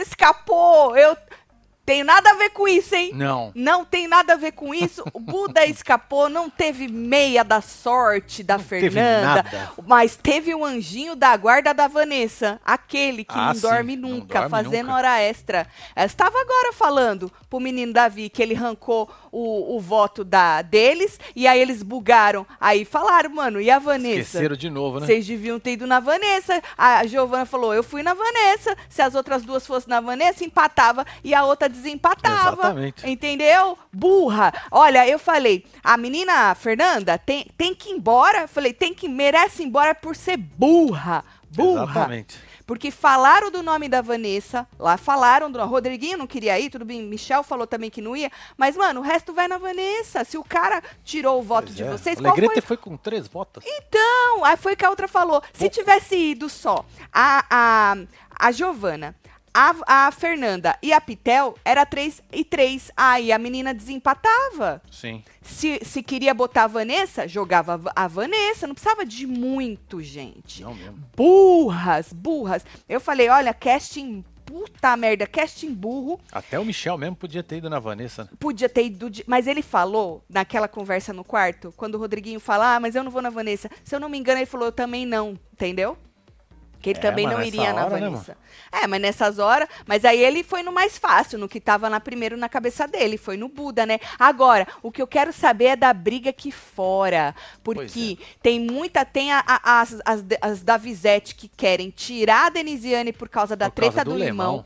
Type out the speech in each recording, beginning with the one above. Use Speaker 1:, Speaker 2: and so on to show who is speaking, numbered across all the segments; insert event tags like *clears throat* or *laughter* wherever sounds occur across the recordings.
Speaker 1: escapou. Eu tenho nada a ver com isso, hein?
Speaker 2: Não.
Speaker 1: Não tem nada a ver com isso. O Buda *laughs* escapou, não teve meia da sorte da
Speaker 2: teve
Speaker 1: Fernanda, mas teve um anjinho da guarda da Vanessa, aquele que
Speaker 2: Ah,
Speaker 1: não
Speaker 2: sim,
Speaker 1: dorme
Speaker 2: não
Speaker 1: nunca,
Speaker 2: dorme
Speaker 1: fazendo
Speaker 2: nunca.
Speaker 1: hora extra. Ela estava agora falando pro menino Davi que ele arrancou o, o voto da deles e aí eles bugaram. Aí falaram, mano, e a Vanessa?
Speaker 2: Esqueceram de novo, né?
Speaker 1: Vocês deviam ter ido na Vanessa. A Giovana falou: eu fui na Vanessa. Se as outras duas fossem na Vanessa, empatava e a outra desempatava.
Speaker 2: Exatamente.
Speaker 1: Entendeu? Burra. Olha, eu falei, a menina Fernanda tem, tem que ir embora. Falei, tem que merece ir embora por ser burra. Burra.
Speaker 2: Exatamente.
Speaker 1: Porque falaram do nome da Vanessa, lá falaram do Rodriguinho não queria ir, tudo bem, Michel falou também que não ia, mas mano, o resto vai na Vanessa. Se o cara tirou o voto
Speaker 2: Pois
Speaker 1: de
Speaker 2: é.
Speaker 1: vocês,
Speaker 2: O
Speaker 1: qual foi
Speaker 2: Alegrete foi com três votos.
Speaker 1: então, aí foi que a outra falou. Se tivesse ido só a, a, a Giovana, a, a Fernanda e a Pitel, era 3 e 3. Aí a menina desempatava.
Speaker 2: Sim.
Speaker 1: Se, se queria botar a Vanessa, jogava a Va- a Vanessa. Não precisava de muito, gente.
Speaker 2: Não mesmo.
Speaker 1: Burras, burras. Eu falei, olha, casting. Puta merda, casting burro.
Speaker 2: Até o Michel mesmo podia ter ido na Vanessa. né?
Speaker 1: Podia ter ido. de- Mas ele falou, naquela conversa no quarto, quando o Rodriguinho fala, ah, mas eu não vou na Vanessa. Se eu não me engano, ele falou, eu também não, entendeu? Que ele
Speaker 2: É,
Speaker 1: também não iria na
Speaker 2: hora, né,
Speaker 1: Vanessa. é, mas nessas horas. Mas aí ele foi no mais fácil, no que tava na primeiro na cabeça dele. Foi no Buda, né? Agora, o que eu quero saber é da briga aqui fora. Porque
Speaker 2: é.
Speaker 1: tem muita. Tem a- a- as, as, as da Visete que querem tirar a Denisiane por causa da
Speaker 2: Por causa
Speaker 1: treta
Speaker 2: do
Speaker 1: do, limão.
Speaker 2: limão.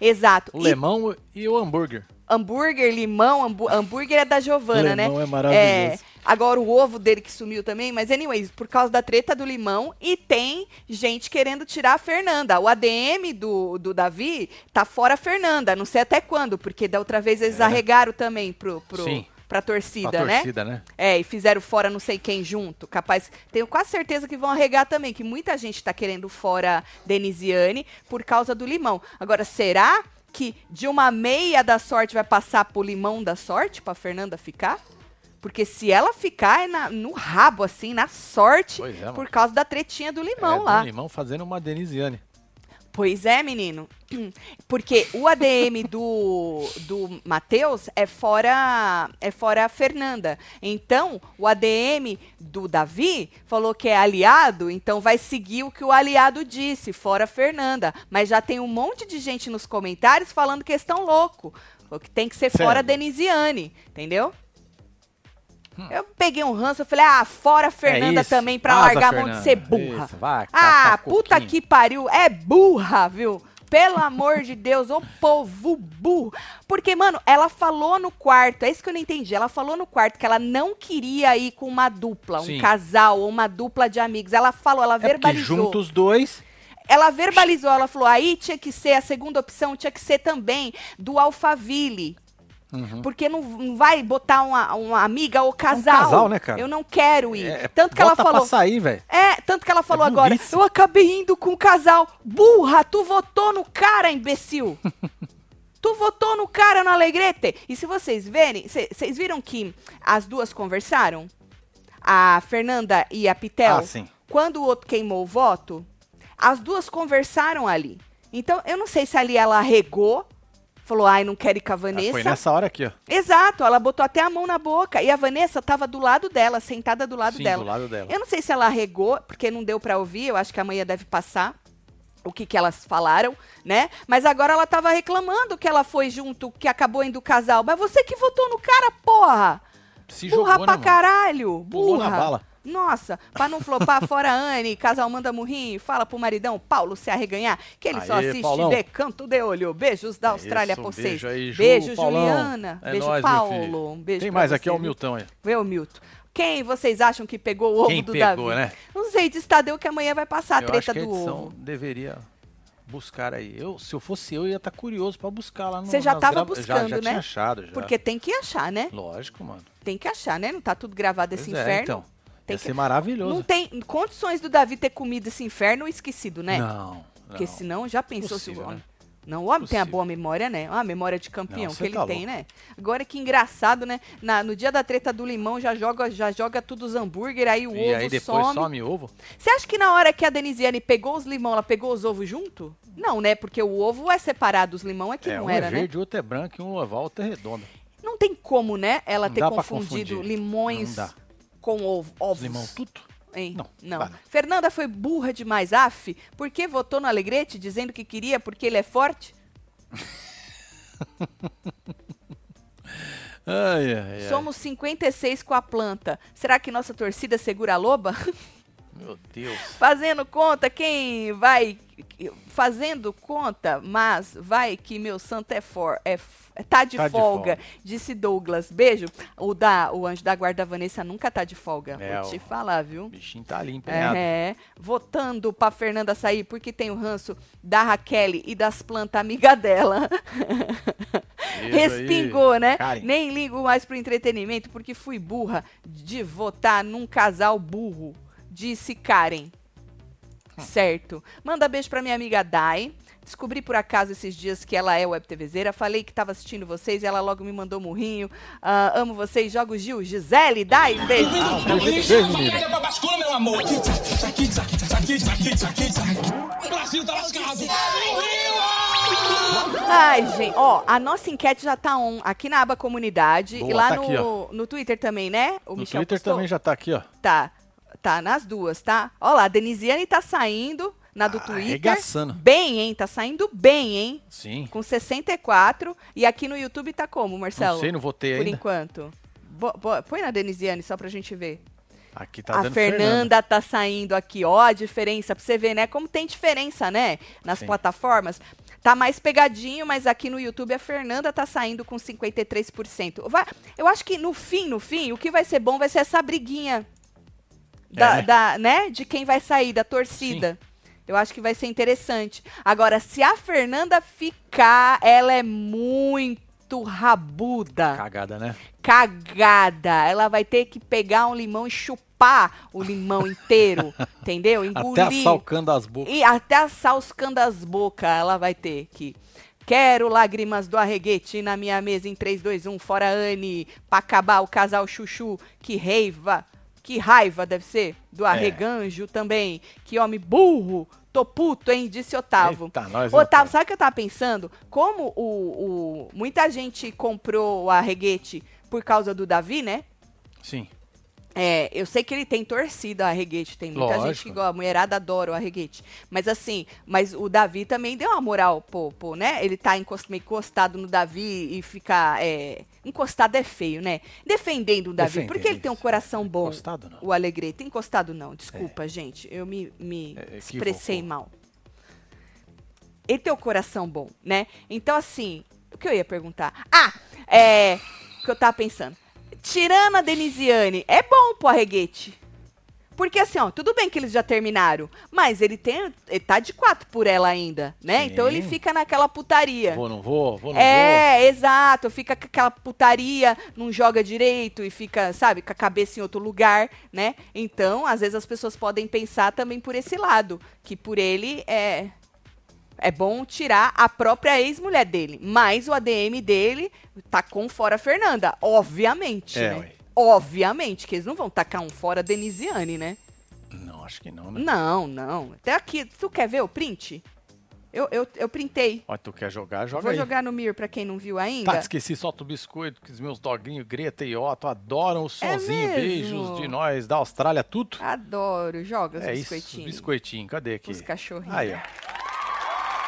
Speaker 1: Exato.
Speaker 2: O
Speaker 1: E
Speaker 2: lemão e o hambúrguer.
Speaker 1: hambúrguer, limão, hambú- hambúrguer é da Giovana, né?
Speaker 2: Limão é maravilhoso.
Speaker 1: Agora o ovo dele que sumiu também, mas anyways, por causa da treta do limão e tem gente querendo tirar a Fernanda. O ADM do, do Davi tá fora a Fernanda, não sei até quando, porque da outra vez eles
Speaker 2: É.
Speaker 1: arregaram também pro, pro,
Speaker 2: Sim.
Speaker 1: pra
Speaker 2: Pra
Speaker 1: torcida, né?
Speaker 2: torcida, né?
Speaker 1: É, e fizeram fora não sei quem junto. Capaz, tenho quase certeza que vão arregar também, que muita gente tá querendo fora Denisiane por causa do limão. Agora, será que de uma meia da sorte vai passar pro limão da sorte pra Fernanda ficar? Porque se ela ficar é na- no rabo, assim, na sorte,
Speaker 2: é,
Speaker 1: por causa da tretinha do limão
Speaker 2: é, do
Speaker 1: lá.
Speaker 2: limão fazendo uma Denisiane.
Speaker 1: Pois é, menino. *clears throat* Porque o ADM *laughs* do, do Matheus é fora é fora a Fernanda. Então, o ADM do Davi falou que é aliado, então vai seguir o que o aliado disse, fora a Fernanda. Mas já tem um monte de gente nos comentários falando que estão louco. Que tem que ser fora a? Denisiane, entendeu? Eu peguei um ranço, eu falei, ah, fora a Fernanda
Speaker 2: É
Speaker 1: também, pra largar a mão de ser burra.
Speaker 2: Isso, vai,
Speaker 1: Ah,
Speaker 2: catar
Speaker 1: puta
Speaker 2: coquinho.
Speaker 1: que pariu, é burra, viu? Pelo amor de Deus, ô povo burro. Porque, mano, ela falou no quarto, é isso que eu não entendi. Ela falou no quarto que ela não queria ir com uma dupla, um
Speaker 2: Sim.
Speaker 1: casal ou uma dupla de amigos. Ela falou, ela
Speaker 2: É
Speaker 1: verbalizou.
Speaker 2: junta os dois.
Speaker 1: Ela verbalizou, ela falou, aí tinha que ser, a segunda opção tinha que ser também do Alphaville.
Speaker 2: Uhum.
Speaker 1: Porque não, não vai botar uma, uma amiga ou casal.
Speaker 2: casal, né, cara?
Speaker 1: Eu não quero ir.
Speaker 2: É,
Speaker 1: Tanto que ela falou.
Speaker 2: pra sair, velho.
Speaker 1: É, tanto que ela falou agora,
Speaker 2: burrice.
Speaker 1: eu acabei indo com o casal. Burra, tu votou no cara, imbecil. *laughs* tu votou no cara no Alegrete. E se vocês verem, vocês viram que as duas conversaram? A Fernanda e a Pitel?
Speaker 2: Ah, sim.
Speaker 1: Quando o outro queimou o voto, as duas conversaram ali. Então, eu não sei se ali ela regou, falou, ai, não quero ir com a
Speaker 2: Ah,
Speaker 1: Vanessa.
Speaker 2: Foi nessa hora aqui, ó.
Speaker 1: Exato, ela botou até a mão na boca. E a Vanessa tava do lado dela, sentada do lado
Speaker 2: Sim,
Speaker 1: dela.
Speaker 2: do lado dela.
Speaker 1: Eu não sei se ela regou, porque não deu pra ouvir, eu acho que amanhã deve passar o que, que elas falaram, né? Mas agora ela tava reclamando que ela foi junto, que acabou indo o casal. Mas você que votou no cara, porra!
Speaker 2: Se
Speaker 1: burra
Speaker 2: jogou,
Speaker 1: pra
Speaker 2: né,
Speaker 1: caralho!
Speaker 2: Pulou
Speaker 1: Burra!
Speaker 2: na bala.
Speaker 1: Nossa, pra não flopar fora Anne, casal manda murrinho, fala pro maridão Paulo se arreganhar, que ele só
Speaker 2: Aê,
Speaker 1: assiste
Speaker 2: Paulão.
Speaker 1: de canto de olho. Beijos da Austrália
Speaker 2: Isso, um
Speaker 1: vocês.
Speaker 2: beijo aí, Ju,
Speaker 1: beijo,
Speaker 2: Paulão.
Speaker 1: Juliana.
Speaker 2: É
Speaker 1: beijo,
Speaker 2: nóis,
Speaker 1: Paulo. Um beijo
Speaker 2: Tem mais aqui,
Speaker 1: você,
Speaker 2: ó, o
Speaker 1: viu?
Speaker 2: Milton aí.
Speaker 1: Vê o Milton. Quem vocês acham que pegou o ovo
Speaker 2: Quem
Speaker 1: do
Speaker 2: pegou,
Speaker 1: Davi?
Speaker 2: né?
Speaker 1: Não sei, diz Tadeu que amanhã vai passar a
Speaker 2: eu
Speaker 1: treta
Speaker 2: acho que a
Speaker 1: do ovo.
Speaker 2: deveria buscar aí. Eu, se eu fosse eu, ia estar curioso pra buscar lá no
Speaker 1: Você já
Speaker 2: nas
Speaker 1: tava
Speaker 2: grava-
Speaker 1: buscando,
Speaker 2: já, já
Speaker 1: né?
Speaker 2: Achado, já.
Speaker 1: Porque tem que achar, né?
Speaker 2: Lógico, mano.
Speaker 1: Tem que achar, né? Não tá tudo gravado esse
Speaker 2: Pois é,
Speaker 1: inferno.
Speaker 2: então.
Speaker 1: Tem
Speaker 2: Ia
Speaker 1: que-
Speaker 2: ser maravilhoso.
Speaker 1: Não tem condições do Davi ter comido esse inferno esquecido, né?
Speaker 2: Não.
Speaker 1: Porque
Speaker 2: não.
Speaker 1: senão já pensou
Speaker 2: Impossível,
Speaker 1: se o
Speaker 2: né?
Speaker 1: Não, o homem tem a
Speaker 2: Possível.
Speaker 1: boa memória, né? A memória de campeão
Speaker 2: Não,
Speaker 1: que ele
Speaker 2: tá
Speaker 1: tem,
Speaker 2: louco.
Speaker 1: né? Agora que engraçado, né? Na- no dia da treta do limão já joga, já joga tudo os hambúrguer, aí o
Speaker 2: E
Speaker 1: ovo
Speaker 2: aí depois
Speaker 1: some.
Speaker 2: some ovo.
Speaker 1: Você acha que na hora que a Denisiane pegou os limão, ela pegou os ovos junto? Não, né? Porque o ovo é separado, os limão é que
Speaker 2: é,
Speaker 1: não
Speaker 2: um
Speaker 1: era,
Speaker 2: é
Speaker 1: né?
Speaker 2: verde, outro é branco e um oval, outro é redondo.
Speaker 1: Não tem como, né? Ela
Speaker 2: Não
Speaker 1: ter confundido limões. Com ovo,
Speaker 2: Os
Speaker 1: ovos.
Speaker 2: limão tudo.
Speaker 1: Hein?
Speaker 2: Não,
Speaker 1: não. Fernanda foi burra demais, af. Por que votou no Alegrete dizendo que queria porque ele é forte? *laughs*
Speaker 2: Ai, ai, ai.
Speaker 1: Somos 56 com a planta. Será que nossa torcida segura a loba? *laughs*
Speaker 2: Meu Deus.
Speaker 1: Fazendo conta, quem vai. Fazendo conta, mas vai que meu santo é for. É, f- tá de
Speaker 2: Tá de
Speaker 1: folga,
Speaker 2: folga.
Speaker 1: disse Douglas. Beijo. O, da, o anjo da guarda Vanessa nunca tá de folga.
Speaker 2: É,
Speaker 1: Vou te falar, viu?
Speaker 2: O bichinho tá ali empenhado.
Speaker 1: É, votando pra Fernanda sair porque tem o ranço da Raquel e das plantas amiga dela.
Speaker 2: Beijo *laughs* aí,
Speaker 1: Respingou, né?
Speaker 2: Karen.
Speaker 1: Nem ligo mais pro entretenimento porque fui burra de votar num casal burro, disse Karen.
Speaker 2: Hum.
Speaker 1: Certo. Manda beijo pra minha amiga Dai. Descobri por acaso esses dias que ela é web TVzeira. Falei que tava assistindo vocês e ela logo me mandou murrinho. Ah, amo vocês. Jogo Gil. Gisele, Dai, beijo.
Speaker 2: Beijo, menina.
Speaker 3: pra bascula, meu amor. O Brasil tá lascado.
Speaker 1: Ai, gente, ó, a nossa enquete já tá on aqui na aba comunidade
Speaker 2: Boa,
Speaker 1: e lá
Speaker 2: tá
Speaker 1: no,
Speaker 2: aqui,
Speaker 1: no Twitter também, né? O
Speaker 2: No
Speaker 1: Michel
Speaker 2: Twitter
Speaker 1: postou?
Speaker 2: também já tá aqui, ó.
Speaker 1: Tá, tá nas duas, tá? Ó lá, a Denisiane tá saindo na do
Speaker 2: Ah,
Speaker 1: Twitter.
Speaker 2: arregaçando.
Speaker 1: Bem, hein? Tá saindo bem, hein?
Speaker 2: Sim.
Speaker 1: Com 64 e aqui no YouTube tá como, Marcelo?
Speaker 2: Não sei, não votei
Speaker 1: Por
Speaker 2: ainda.
Speaker 1: enquanto. Bo- bo- põe na Denisiane só pra gente ver.
Speaker 2: Aqui tá
Speaker 1: a
Speaker 2: dando
Speaker 1: Fernanda, tá saindo aqui, ó, a diferença pra você ver, né? Como tem diferença, né? Nas
Speaker 2: Sim.
Speaker 1: plataformas. Tá mais pegadinho, mas aqui no YouTube a Fernanda tá saindo com 53%. Vai, eu acho que no fim, no fim, o que vai ser bom vai ser essa briguinha da,
Speaker 2: É.
Speaker 1: da- né? de quem vai sair, da torcida. Eu acho que vai ser interessante. Agora, se a Fernanda ficar, ela é muito rabuda
Speaker 2: Cagada, né?
Speaker 1: cagada. Ela vai ter que pegar um limão e chupar o limão inteiro, *laughs* entendeu? Engolir.
Speaker 2: Até assalcando as bocas.
Speaker 1: E até candas as bocas ela vai ter que. Quero lágrimas do arreguete na minha mesa em 3, 2, 1, fora Anne, pra acabar o casal chuchu. Que raiva, que raiva deve ser do arreganjo também. Que homem burro, tô puto, hein, disse Otávio.
Speaker 2: Eita, nós,
Speaker 1: Otávio,
Speaker 2: Otávio.
Speaker 1: sabe o que eu tava pensando? Como o, o- muita gente comprou o arreguete por causa do Davi, né?
Speaker 2: Sim.
Speaker 1: É, eu sei que ele tem torcida, o Arreguete. Tem muita gente
Speaker 2: Lógico.
Speaker 1: que gosta. A mulherada adora o Arreguete. Mas assim, mas o Davi também deu uma moral, pô, pô, né? Ele tá encost- encostado no Davi e fica. É, encostado é feio, né? Defendendo o Davi. Porque ele tem um
Speaker 2: isso.
Speaker 1: coração bom.
Speaker 2: Encostado, não.
Speaker 1: O Alegrete. Encostado não, desculpa, gente. Eu me, me
Speaker 2: É,
Speaker 1: expressei
Speaker 2: equivocou.
Speaker 1: mal. Ele tem um coração bom, né? Então, assim, o que eu ia perguntar? Ah, é. O que eu tava pensando. Tirando a Denisiane, é bom pro Arreguete. Porque assim, ó, tudo bem que eles já terminaram, mas ele tem. Ele tá de quatro por ela ainda, né?
Speaker 2: Sim.
Speaker 1: Então ele fica naquela putaria.
Speaker 2: Vou, não vou, vou, não
Speaker 1: É, exato. Fica com aquela putaria, não joga direito e fica, sabe, com a cabeça em outro lugar, né? Então, às vezes as pessoas podem pensar também por esse lado, que por ele é é bom tirar a própria ex-mulher dele, mas o ADM dele tá com fora Fernanda, obviamente,
Speaker 2: É,
Speaker 1: né?
Speaker 2: ué.
Speaker 1: Obviamente que eles não vão tacar um fora Denisiane, né?
Speaker 2: Não, acho que não, né?
Speaker 1: Não, não. Até aqui, tu quer ver o print? Eu, eu, eu printei.
Speaker 2: Ó, tu quer jogar, joga
Speaker 1: Vou
Speaker 2: aí.
Speaker 1: jogar no Mir pra quem não viu ainda.
Speaker 2: Tá, esqueci, solta o biscoito, que os meus doguinhos Greta e Otto adoram o
Speaker 1: É
Speaker 2: sonzinho.
Speaker 1: mesmo?
Speaker 2: Beijos de nós, da Austrália, tudo.
Speaker 1: Adoro. Joga os
Speaker 2: é isso,
Speaker 1: biscoitinhos.
Speaker 2: biscoitinho, cadê aqui?
Speaker 1: Os cachorrinhos.
Speaker 2: Aí, ó.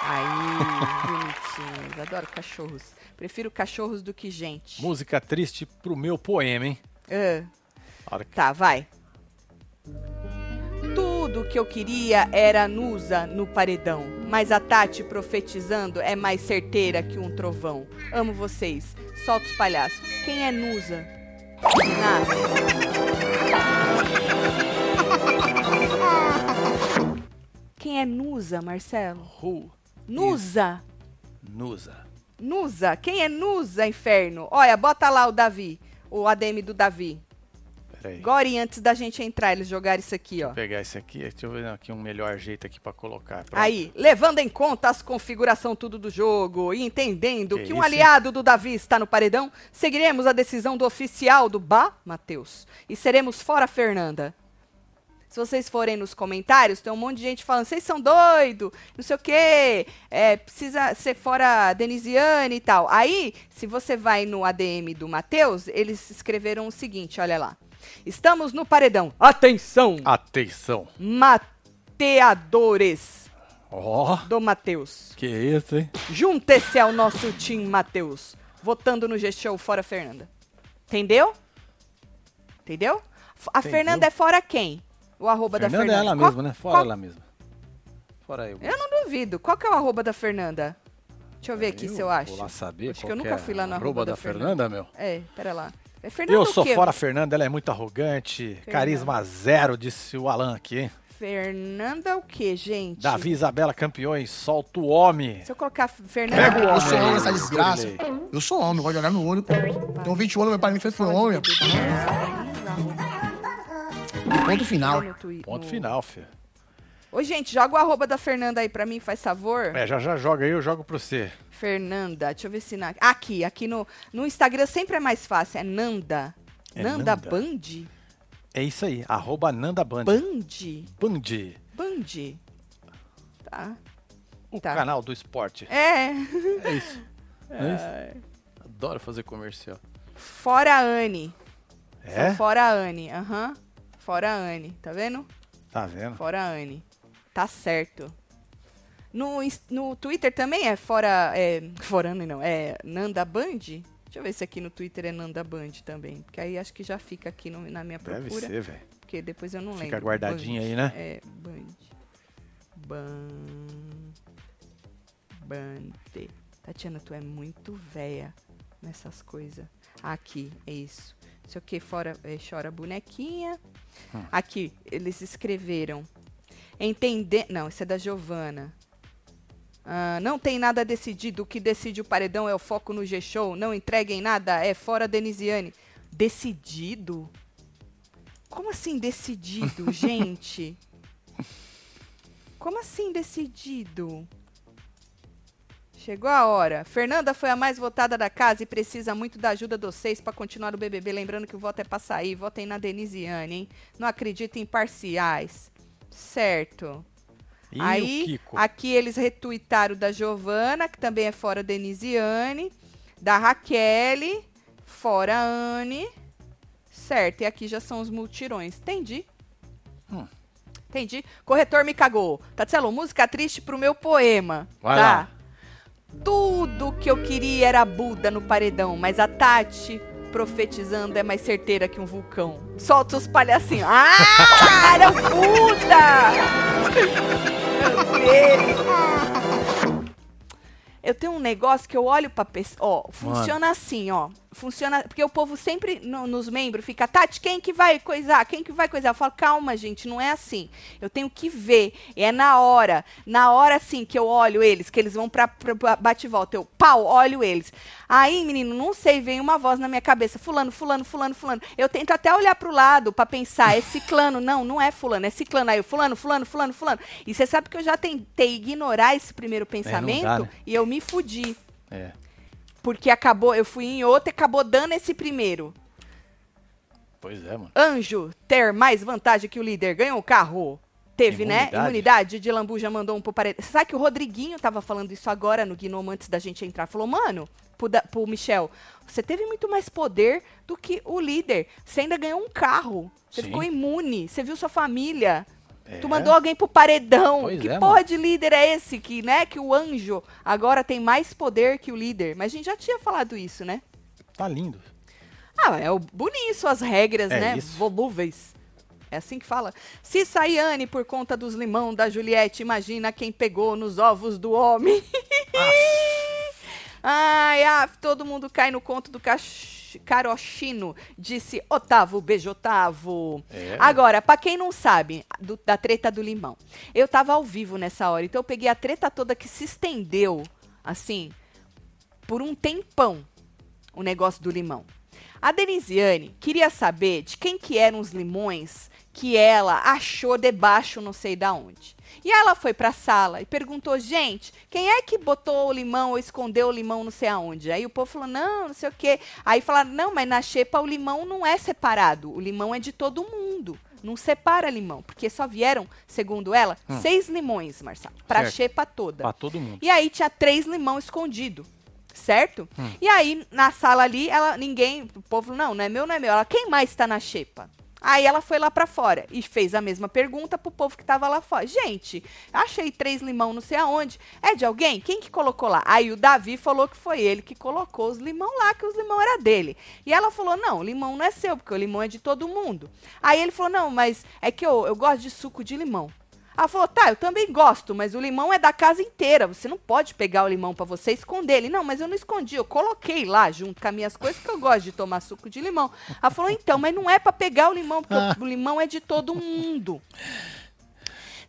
Speaker 1: Aí, bonitinhos. Adoro cachorros. Prefiro cachorros do que gente.
Speaker 2: Música triste pro meu poema, hein? Hora que-
Speaker 1: tá, vai. Tudo que eu queria era Nusa no paredão. Mas a Tati profetizando é mais certeira que um trovão. Amo vocês. Solta os palhaços. Quem é Nusa? Nada. *laughs* Quem é Nusa, Marcelo?
Speaker 2: Who
Speaker 1: Nusa.
Speaker 2: Nusa.
Speaker 1: Nusa. Quem é Nusa, inferno? Olha, bota lá o Davi. O ADM do Davi.
Speaker 2: Peraí.
Speaker 1: Agora, antes da gente entrar, eles jogaram isso aqui, ó.
Speaker 2: Vou pegar esse aqui. Deixa eu ver aqui um melhor jeito aqui pra colocar. Pronto.
Speaker 1: Aí, levando em conta as configuração tudo do jogo e entendendo
Speaker 2: Que
Speaker 1: que, um
Speaker 2: isso,
Speaker 1: aliado do Davi está no paredão, seguiremos a decisão do oficial do Bá, Matheus, e seremos fora Fernanda. Se vocês forem nos comentários, tem um monte de gente falando, vocês são doido, não sei o quê, é, precisa ser fora Denisiane e tal. Aí, se você vai no ADM do Matheus, eles escreveram o seguinte, olha lá. Estamos no paredão. Atenção!
Speaker 2: Atenção.
Speaker 1: Mateadores
Speaker 2: Ó,
Speaker 1: do Matheus.
Speaker 2: que isso, hein?
Speaker 1: Junte-se ao nosso time, Matheus. Votando no G-Show fora Fernanda. Entendeu? Entendeu? A
Speaker 2: Entendeu.
Speaker 1: Fernanda é fora quem? O arroba da
Speaker 2: Fernanda é
Speaker 1: Fernanda.
Speaker 2: ela
Speaker 1: Qual-
Speaker 2: mesma, né? Fora
Speaker 1: qual-
Speaker 2: ela mesma. Fora eu.
Speaker 1: Eu não duvido. Qual que é o arroba da Fernanda? Deixa eu ver aqui se eu acho.
Speaker 2: Vou lá saber
Speaker 1: Acho que eu nunca
Speaker 2: é
Speaker 1: fui lá no
Speaker 2: a
Speaker 1: arroba da
Speaker 2: da Fernanda, meu.
Speaker 1: É, pera lá. É Fernanda
Speaker 2: Eu
Speaker 1: o
Speaker 2: sou
Speaker 1: quê?
Speaker 2: fora a Fernanda, ela é muito arrogante. Carisma zero, disse o Alan aqui. hein?
Speaker 1: Fernanda o quê, gente?
Speaker 2: Davi e Isabela campeões, solta o homem.
Speaker 1: Se eu colocar Fernanda...
Speaker 2: Pega o
Speaker 4: Eu sou
Speaker 2: Homem,
Speaker 4: homem, essa
Speaker 2: eu
Speaker 4: desgraça. Eu sou homem, gosto de olhar no olho. Tenho 20 anos, meu pai me fez foi homem. Ponto final.
Speaker 2: Ponto final, filho.
Speaker 1: Ô, gente, joga o arroba da Fernanda aí pra mim, faz favor.
Speaker 2: É, já já joga aí, eu jogo pra você.
Speaker 1: Fernanda, deixa eu ver se na... Aqui, aqui no, no Instagram sempre é mais fácil, é Nanda.
Speaker 2: É
Speaker 1: Nanda,
Speaker 2: Nanda.
Speaker 1: Band?
Speaker 2: É isso aí, arroba Nanda Band.
Speaker 1: Band?
Speaker 2: Band,
Speaker 1: Band. Tá.
Speaker 2: o
Speaker 1: Tá.
Speaker 2: canal do esporte.
Speaker 1: É.
Speaker 2: É isso. *laughs* É isso. Adoro fazer comercial.
Speaker 1: Fora a Anne.
Speaker 2: É?
Speaker 1: Só Fora a Anne, aham. Fora a Anne, tá vendo?
Speaker 2: Tá vendo?
Speaker 1: Fora a Anne. Tá certo. No, no Twitter também é fora. É, *laughs* fora Anne não, é Nanda Band? Deixa eu ver se aqui no Twitter é Nanda Band também. Porque aí acho que já fica aqui no- na minha
Speaker 2: Deve
Speaker 1: procura.
Speaker 2: ser, velho.
Speaker 1: Porque depois eu não lembro.
Speaker 2: Fica guardadinho
Speaker 1: Band.
Speaker 2: aí, né?
Speaker 1: É, Band. Band. Band. Tatiana, tu é muito véia nessas coisas. Aqui, é isso. Sei o que, fora, é, chora bonequinha.
Speaker 2: Hum.
Speaker 1: Aqui, eles escreveram. Entender. Não, isso é da Giovana. Ah, não tem nada decidido. O que decide o paredão é o foco no G-Show. Não entreguem nada. É fora Denisiane. Decidido? Como assim decidido, *laughs* gente? Como assim decidido? Chegou a hora. Fernanda foi a mais votada da casa e precisa muito da ajuda de vocês para continuar o BBB. Lembrando que o voto é pra sair. Votem na Denisiane, hein? Não acredito em parciais. Certo.
Speaker 2: E
Speaker 1: Aí, aqui eles retuitaram da Giovana, que também é fora Denisiane. Da Raquel, fora Anne. Certo, e aqui já são os multirões. Entendi.
Speaker 2: Hum.
Speaker 1: Entendi. Corretor me cagou. Tatselo, música triste pro meu poema.
Speaker 2: Vai
Speaker 1: tá?
Speaker 2: lá.
Speaker 1: Tudo que eu queria era Buda no paredão, mas a Tati profetizando é mais certeira que um vulcão. Solta os palhacinhos. Ah, era o Buda! Meu Deus. Eu tenho um negócio que eu olho pra pessoa. Ó, funciona assim, ó. Funciona. Porque o povo sempre no- nos membros fica, Tati, quem que vai coisar? Quem que vai coisar? Eu falo, calma, gente, não é assim. Eu tenho que ver. É na hora. Na hora, assim, que eu olho eles, que eles vão pra, pra, pra bate e volta. Eu, pau, olho eles. Aí, menino, não sei, vem uma voz na minha cabeça. Fulano, fulano, fulano, fulano. Eu tento até olhar pro lado pra pensar, é ciclano. Não, não é fulano, é ciclano. Aí eu, fulano, fulano, fulano, fulano. E você sabe que eu já tentei ignorar esse primeiro pensamento
Speaker 2: né?
Speaker 1: e eu me fudi.
Speaker 2: É.
Speaker 1: Porque acabou, eu fui em outro e acabou dando esse primeiro.
Speaker 2: Pois é, mano.
Speaker 1: Anjo ter mais vantagem que o líder ganhou o carro. Teve, né?
Speaker 2: Imunidade.
Speaker 1: Imunidade. De Lambu já mandou um pro parede. Você sabe que o Rodriguinho tava falando isso agora no Gnomo antes da gente entrar. Falou, mano, pro, da- pro Michel, você teve muito mais poder do que o líder. Você ainda ganhou um carro. Você
Speaker 2: Sim.
Speaker 1: ficou imune. Você viu sua família.
Speaker 2: É.
Speaker 1: Tu mandou alguém pro paredão.
Speaker 2: Pois
Speaker 1: que
Speaker 2: é,
Speaker 1: porra
Speaker 2: mano.
Speaker 1: de líder é esse que, né? Que o anjo agora tem mais poder que o líder. Mas a gente já tinha falado isso, né?
Speaker 2: Tá lindo.
Speaker 1: Ah, é o bonito suas regras,
Speaker 2: É
Speaker 1: né?
Speaker 2: isso.
Speaker 1: Volúveis. É assim que fala. Se Saiane por conta dos limão da Juliette, imagina quem pegou nos ovos do homem. *laughs* Ai, ah, todo mundo cai no conto do cach... carochino, disse Otávio, beijo Otávio.
Speaker 2: É.
Speaker 1: Agora, pra quem não sabe do- da treta do limão, eu tava ao vivo nessa hora, então eu peguei a treta toda que se estendeu, assim, por um tempão, o negócio do limão. A Denisiane queria saber de quem que eram os limões que ela achou debaixo não sei da onde. E ela foi pra sala e perguntou, gente, quem é que botou o limão ou escondeu o limão não sei aonde? Aí o povo falou, não, não sei o quê. Aí falaram, não, mas na xepa o limão não é separado. O limão é de todo mundo. Não separa limão. Porque só vieram, segundo ela, seis limões, Marcelo. Pra
Speaker 2: Certo.
Speaker 1: xepa toda.
Speaker 2: Pra todo mundo.
Speaker 1: E aí tinha três limão escondido. Certo? E aí, na sala ali, ela, ninguém, o povo, falou, não, não é meu, não é meu. Ela, quem mais tá na xepa? Aí ela foi lá pra fora e fez a mesma pergunta pro povo que tava lá fora. Gente, achei três limão não sei aonde. É de alguém? Quem que colocou lá? Aí o Davi falou que foi ele que colocou os limão lá, que os limão era dele. E ela falou, não, limão não é seu, porque o limão é de todo mundo. Aí ele falou, não, mas é que eu, eu gosto de suco de limão. Ela falou, tá, eu também gosto, mas o limão é da casa inteira. Você não pode pegar o limão pra você e esconder ele. Não, mas eu não escondi, eu coloquei lá junto com as minhas coisas que eu gosto de tomar suco de limão. Ela falou, então, mas não é pra pegar o limão, porque o- o limão é de todo mundo.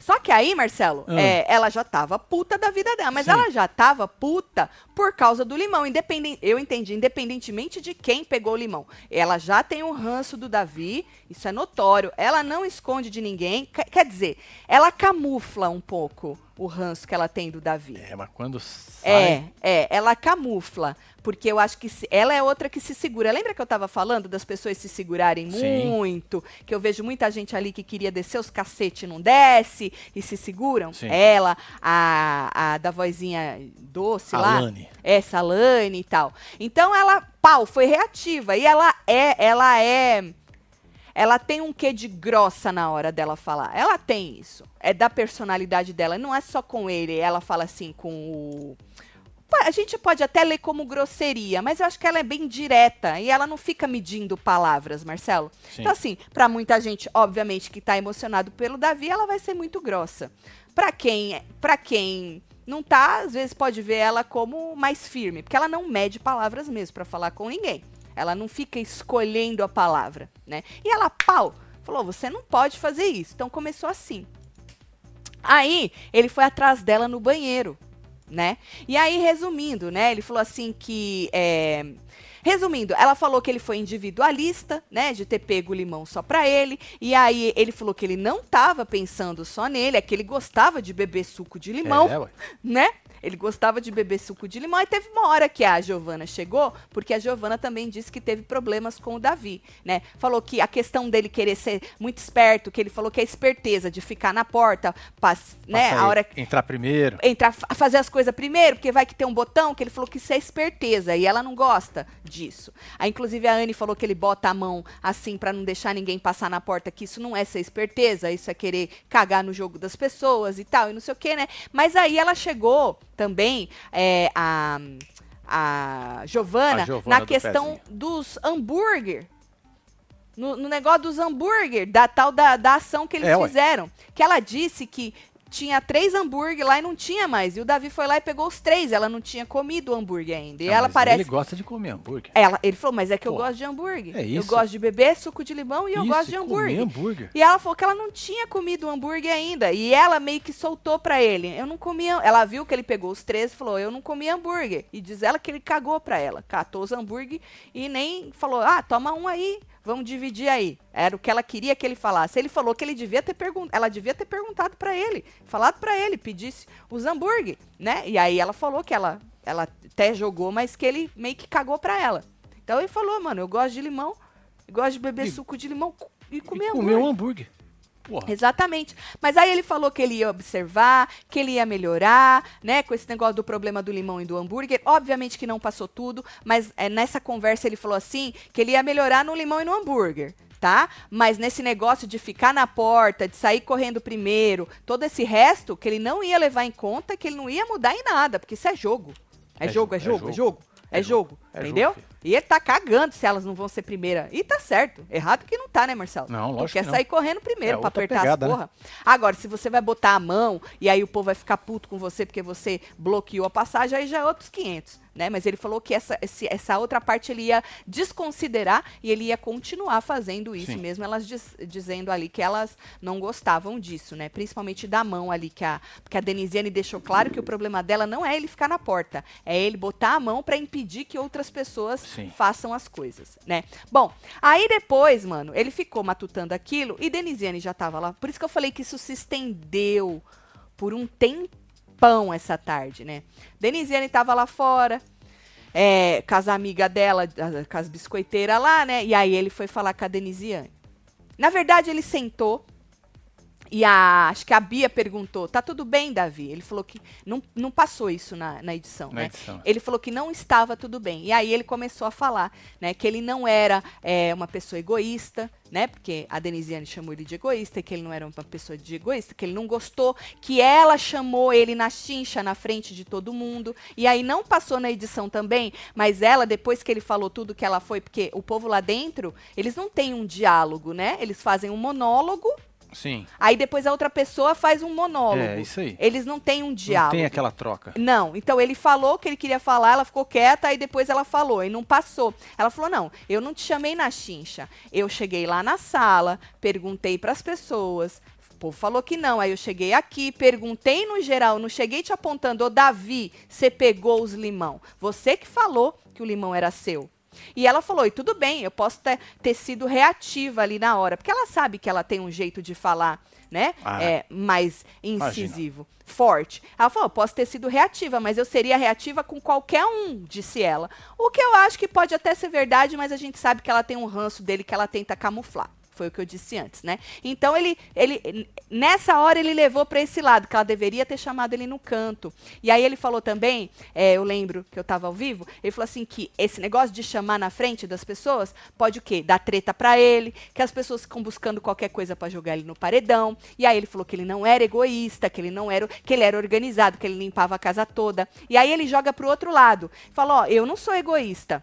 Speaker 1: Só que aí, Marcelo,
Speaker 2: Ah.
Speaker 1: é, ela já tava puta da vida dela, mas
Speaker 2: Sim.
Speaker 1: ela já tava puta por causa do limão. Independen eu entendi, independentemente de quem pegou o limão. Ela já tem um ranço do Davi, isso é notório. Ela não esconde de ninguém. Quer dizer, ela camufla um pouco o ranço que ela tem do Davi.
Speaker 2: É, mas quando sai.
Speaker 1: É, é, ela camufla. Porque eu acho que se- ela é outra que se segura. Lembra que eu tava falando das pessoas se segurarem
Speaker 2: Sim.
Speaker 1: muito? Que eu vejo muita gente ali que queria descer os cacete e não desce e se seguram?
Speaker 2: Sim.
Speaker 1: Ela, a, a da vozinha doce lá.
Speaker 2: Alane.
Speaker 1: Essa Lane e tal. Então ela, pau, foi reativa. E ela é, ela é. Ela tem um quê de grossa na hora dela falar. Ela tem isso. É da personalidade dela. Não é só com ele. Ela fala assim com o. A gente pode até ler como grosseria, mas eu acho que ela é bem direta e ela não fica medindo palavras, Marcelo.
Speaker 2: Sim.
Speaker 1: Então, assim, pra muita gente, obviamente, que tá emocionado pelo Davi, ela vai ser muito grossa. Pra quem, pra quem não tá, às vezes pode ver ela como mais firme, porque ela não mede palavras mesmo pra falar com ninguém. Ela não fica escolhendo a palavra, né? E ela, pau, falou: você não pode fazer isso. Então começou assim. Aí ele foi atrás dela no banheiro, né? E aí, resumindo, né? Ele falou assim que. é, Resumindo, ela falou que ele foi individualista, né, de ter pego o limão só pra ele, e aí ele falou que ele não tava pensando só nele, é que ele gostava de beber suco de limão
Speaker 2: É,
Speaker 1: né? Ele gostava de beber suco de limão. E teve uma hora que a Giovana chegou, porque a Giovana também disse que teve problemas com o Davi, né? Falou que a questão dele querer ser muito esperto, que ele falou que a esperteza de ficar na porta, pas- né? A hora
Speaker 2: Entrar primeiro.
Speaker 1: entrar, fa- fazer as coisas primeiro, porque vai que tem um botão, que ele falou que isso é esperteza, e ela não gosta disso. Aí, inclusive, a Anne falou que ele bota a mão assim pra não deixar ninguém passar na porta, que isso não é ser esperteza, isso é querer cagar no jogo das pessoas e tal, e não sei o que, né? Mas aí ela chegou também, é, a, a Giovana,
Speaker 2: A Giovana
Speaker 1: na questão
Speaker 2: pezinho.
Speaker 1: dos hambúrguer. No, no negócio dos hambúrguer, da tal da, da ação que eles
Speaker 2: É, ué.
Speaker 1: fizeram. Que ela disse que tinha três hambúrguer lá e não tinha mais. E o Davi foi lá e pegou os três. Ela não tinha comido o hambúrguer ainda. E
Speaker 2: Não,
Speaker 1: ela
Speaker 2: mas
Speaker 1: parece.
Speaker 2: Ele gosta de comer hambúrguer.
Speaker 1: Ela, ele falou, mas é que eu
Speaker 2: Pô,
Speaker 1: gosto de hambúrguer.
Speaker 2: é
Speaker 1: Eu
Speaker 2: isso.
Speaker 1: gosto de beber suco de limão e eu
Speaker 2: Isso,
Speaker 1: gosto de hambúrguer.
Speaker 2: Hambúrguer.
Speaker 1: E ela falou que ela não tinha comido o hambúrguer ainda. E ela meio que soltou pra ele. Eu não comia. Ela viu que ele pegou os três e falou: Eu não comi hambúrguer. E diz ela que ele cagou pra ela. Catou os hambúrguer e nem falou: Ah, toma um aí. Vamos dividir aí. Era o que ela queria que ele falasse. Ele falou que ele devia ter perguntado. Ela devia ter perguntado pra ele. Falado pra ele, pedisse os hambúrguer, né? E aí ela falou que ela, ela até jogou, mas que ele meio que cagou pra ela. Então ele falou, mano, eu gosto de limão, gosto de beber
Speaker 2: E-
Speaker 1: suco de limão e comer
Speaker 2: e
Speaker 1: hambúrguer.
Speaker 2: comer um hambúrguer. Porra.
Speaker 1: Exatamente. Mas aí ele falou que ele ia observar, que ele ia melhorar, né? Com esse negócio do problema do limão e do hambúrguer. Obviamente que não passou tudo, mas é, nessa conversa ele falou assim que ele ia melhorar no limão e no hambúrguer. Tá? Mas nesse negócio de ficar na porta, de sair correndo primeiro, todo esse resto que ele não ia levar em conta, que ele não ia mudar em nada, porque isso é jogo. É,
Speaker 2: É
Speaker 1: jogo, é
Speaker 2: jogo,
Speaker 1: jogo,
Speaker 2: é
Speaker 1: é jogo. É
Speaker 2: É
Speaker 1: jogo,
Speaker 2: é
Speaker 1: entendeu?
Speaker 2: filho.
Speaker 1: e ele tá cagando se elas não vão ser primeira. E tá certo. Errado que não tá, né, Marcelo?
Speaker 2: Não,
Speaker 1: Tu
Speaker 2: lógico
Speaker 1: quer
Speaker 2: que não.
Speaker 1: sair correndo primeiro
Speaker 2: É
Speaker 1: pra apertar
Speaker 2: pegada,
Speaker 1: as
Speaker 2: né?
Speaker 1: porra. Agora, se você vai botar a mão e aí o povo vai ficar puto com você porque você bloqueou a passagem, aí já é outros 500, né? Mas ele falou que essa, esse- essa outra parte ele ia desconsiderar e ele ia continuar fazendo isso,
Speaker 2: Sim.
Speaker 1: mesmo elas diz- dizendo ali que elas não gostavam disso, né? Principalmente da mão ali, que a, porque a Denisiane deixou claro que o problema dela não é ele ficar na porta, é ele botar a mão pra impedir que outras outras pessoas
Speaker 2: Sim.
Speaker 1: façam as coisas, né? Bom, aí depois, mano, ele ficou matutando aquilo e Denisiane já tava lá. Por isso que eu falei que isso se estendeu por um tempão essa tarde, né? Denisiane tava lá fora, é, com as amigas dela, com as biscoiteiras lá, né? E aí ele foi falar com a Denisiane. Na verdade, ele sentou e a, acho que a Bia perguntou: tá tudo bem, Davi? Ele falou que não, não passou isso na, na edição,
Speaker 2: Na
Speaker 1: né?
Speaker 2: edição.
Speaker 1: Ele falou que não estava tudo bem. E aí ele começou a falar, né, que ele não era é, uma pessoa egoísta, né? Porque a Denisiane chamou ele de egoísta, que ele não era uma pessoa de egoísta, que ele não gostou, que ela chamou ele na chincha na frente de todo mundo. E aí não passou na edição também, mas ela, depois que ele falou tudo que ela foi, porque o povo lá dentro, eles não têm um diálogo, né? Eles fazem um monólogo,
Speaker 2: Sim.
Speaker 1: aí depois a outra pessoa faz um monólogo.
Speaker 2: É, isso aí.
Speaker 1: Eles não têm um
Speaker 2: Não
Speaker 1: diálogo.
Speaker 2: tem aquela troca.
Speaker 1: Não, então ele falou o que ele queria falar, ela ficou quieta, aí depois ela falou, e não passou. Ela falou: não, eu não te chamei na chincha. Eu cheguei lá na sala, perguntei para as pessoas. O povo falou que não. Aí eu cheguei aqui, perguntei no geral, não cheguei te apontando, ô Davi, você pegou os limão. Você que falou que o limão era seu. E ela falou: e tudo bem, eu posso ter, ter sido reativa ali na hora, porque ela sabe que ela tem um jeito de falar, né?
Speaker 2: Ah.
Speaker 1: é, mais
Speaker 2: Imagina.
Speaker 1: incisivo, forte. Ela falou: posso ter sido reativa, mas eu seria reativa com qualquer um, disse ela. O que eu acho que pode até ser verdade, mas a gente sabe que ela tem um ranço dele que ela tenta camuflar. Foi o que eu disse antes, né? Então ele, ele nessa hora ele levou para esse lado, que ela deveria ter chamado ele no canto. E aí ele falou também, é, eu lembro que eu estava ao vivo, ele falou assim que esse negócio de chamar na frente das pessoas pode o quê? Dar treta para ele, que as pessoas ficam buscando qualquer coisa para jogar ele no paredão. E aí ele falou que ele não era egoísta, que ele não era, que ele era organizado, que ele limpava a casa toda. E aí ele joga pro outro lado. Fala, ó, eu não sou egoísta.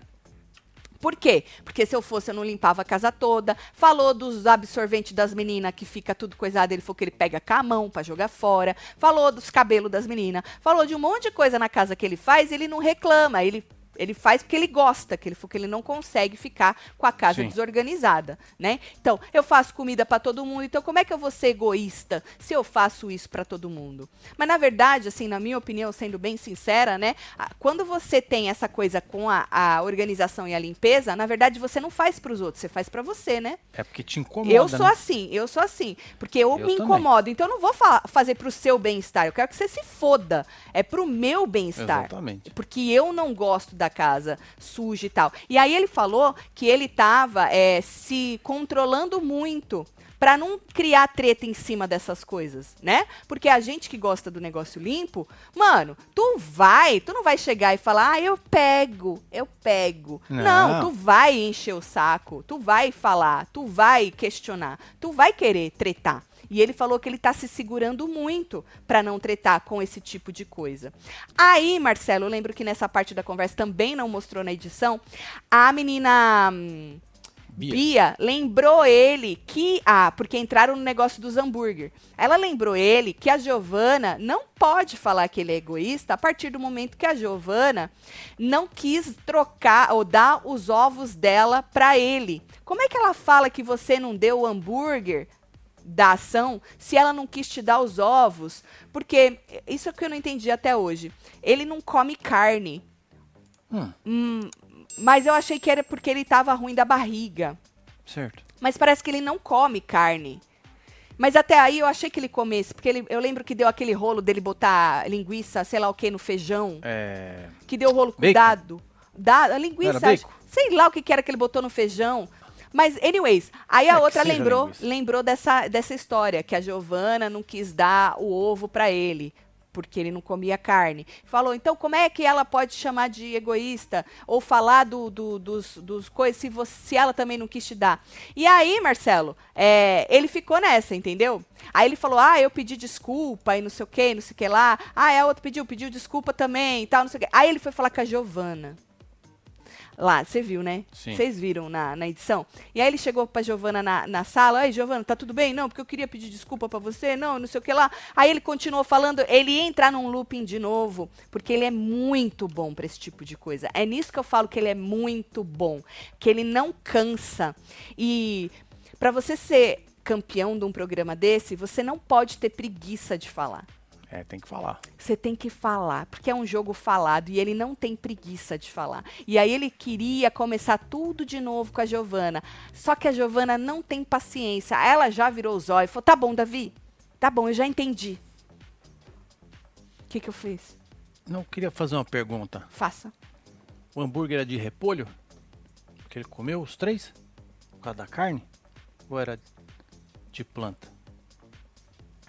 Speaker 1: Por quê? Porque se eu fosse, eu não limpava a casa toda. Falou dos absorventes das meninas, que fica tudo coisado. Ele falou que ele pega com a mão pra jogar fora. Falou dos cabelos das meninas. Falou de um monte de coisa na casa que ele faz. Ele não reclama. Ele, ele faz porque ele gosta. Que ele falou que ele não consegue ficar com a casa
Speaker 2: Sim.
Speaker 1: desorganizada, né? Então, eu faço comida pra todo mundo. Então, como é que eu vou ser egoísta se eu faço isso pra todo mundo? Mas, na verdade, assim, na minha opinião, sendo bem sincera, né? Quando você tem essa coisa com a, a organização e a limpeza, na verdade, você não faz pros outros, você faz pra você, né?
Speaker 2: É porque te incomoda.
Speaker 1: eu sou
Speaker 2: né?
Speaker 1: assim, eu sou assim. Porque eu,
Speaker 2: Eu
Speaker 1: me
Speaker 2: também.
Speaker 1: incomodo. Então, eu não vou fa- fazer pro seu bem-estar. Eu quero que você se foda. É pro meu bem-estar.
Speaker 2: Exatamente.
Speaker 1: Porque eu não gosto da casa suja e tal. E aí ele falou que ele tava é, se controlando muito pra não criar treta em cima dessas coisas, né? Porque a gente que gosta do negócio limpo, mano, tu vai, tu não vai chegar e falar, ah, eu pego, eu pego. Não,
Speaker 2: Não.
Speaker 1: tu vai encher o saco, tu vai falar, tu vai questionar, tu vai querer tretar. E ele falou que ele tá se segurando muito pra não tretar com esse tipo de coisa. Aí, Marcelo, eu lembro que nessa parte da conversa também não mostrou na edição, a menina hum,
Speaker 2: Bia.
Speaker 1: Bia. lembrou ele que. Ah, porque entraram no negócio dos hambúrguer. Ela lembrou ele que a Giovana não pode falar que ele é egoísta a partir do momento que a Giovana não quis trocar ou dar os ovos dela pra ele. Como é que ela fala que você não deu o hambúrguer da ação se ela não quis te dar os ovos? Porque isso é que eu não entendi até hoje. Ele não come carne.
Speaker 2: Hum,
Speaker 1: Mas eu achei que era porque ele tava ruim da barriga.
Speaker 2: certo.
Speaker 1: Mas parece que ele não come carne. Mas até aí eu achei que ele comesse, porque ele- eu lembro que deu aquele rolo dele botar linguiça, sei lá o que, no feijão.
Speaker 2: É.
Speaker 1: Que deu o rolo com
Speaker 2: Bacon?
Speaker 1: dado. Da, a linguiça, sei lá o que, que era que ele botou no feijão. Mas, anyways, aí a
Speaker 2: É,
Speaker 1: outra lembrou,
Speaker 2: linguiça.
Speaker 1: lembrou dessa, dessa história, que a Giovana não quis dar o ovo pra ele, porque ele não comia carne. Falou, então como é que ela pode chamar de egoísta? Ou falar do, do- dos, dos coisas se, você, se ela também não quis te dar? E aí, Marcelo, é, ele ficou nessa, entendeu? Aí ele falou, ah, eu pedi desculpa e não sei o que, não sei o que lá. Ah, a outra pediu, pediu desculpa também e tal, não sei o que. Aí ele foi falar com a Giovana. Lá, você viu, né? Vocês viram na, na edição? E aí ele chegou pra Giovana na, na sala. Ai, Giovana, tá tudo bem? Não, porque eu queria pedir desculpa pra você. Não, não sei o que lá. Aí ele continuou falando. Ele ia entrar num looping de novo, porque ele é muito bom pra esse tipo de coisa. É nisso que eu falo que ele é muito bom. Que ele não cansa. E pra você ser campeão de um programa desse, você não pode ter preguiça de falar.
Speaker 2: É, tem que falar.
Speaker 1: Você tem que falar, porque é um jogo falado e ele não tem preguiça de falar. E aí ele queria começar tudo de novo com a Giovana. Só que a Giovana não tem paciência. Ela já virou os olhos e falou: tá bom, Davi, tá bom, eu já entendi. O que, que eu fiz?
Speaker 2: Não, queria fazer uma pergunta.
Speaker 1: Faça.
Speaker 2: O hambúrguer era de repolho? Que ele comeu os três? Por causa da carne? Ou era de planta?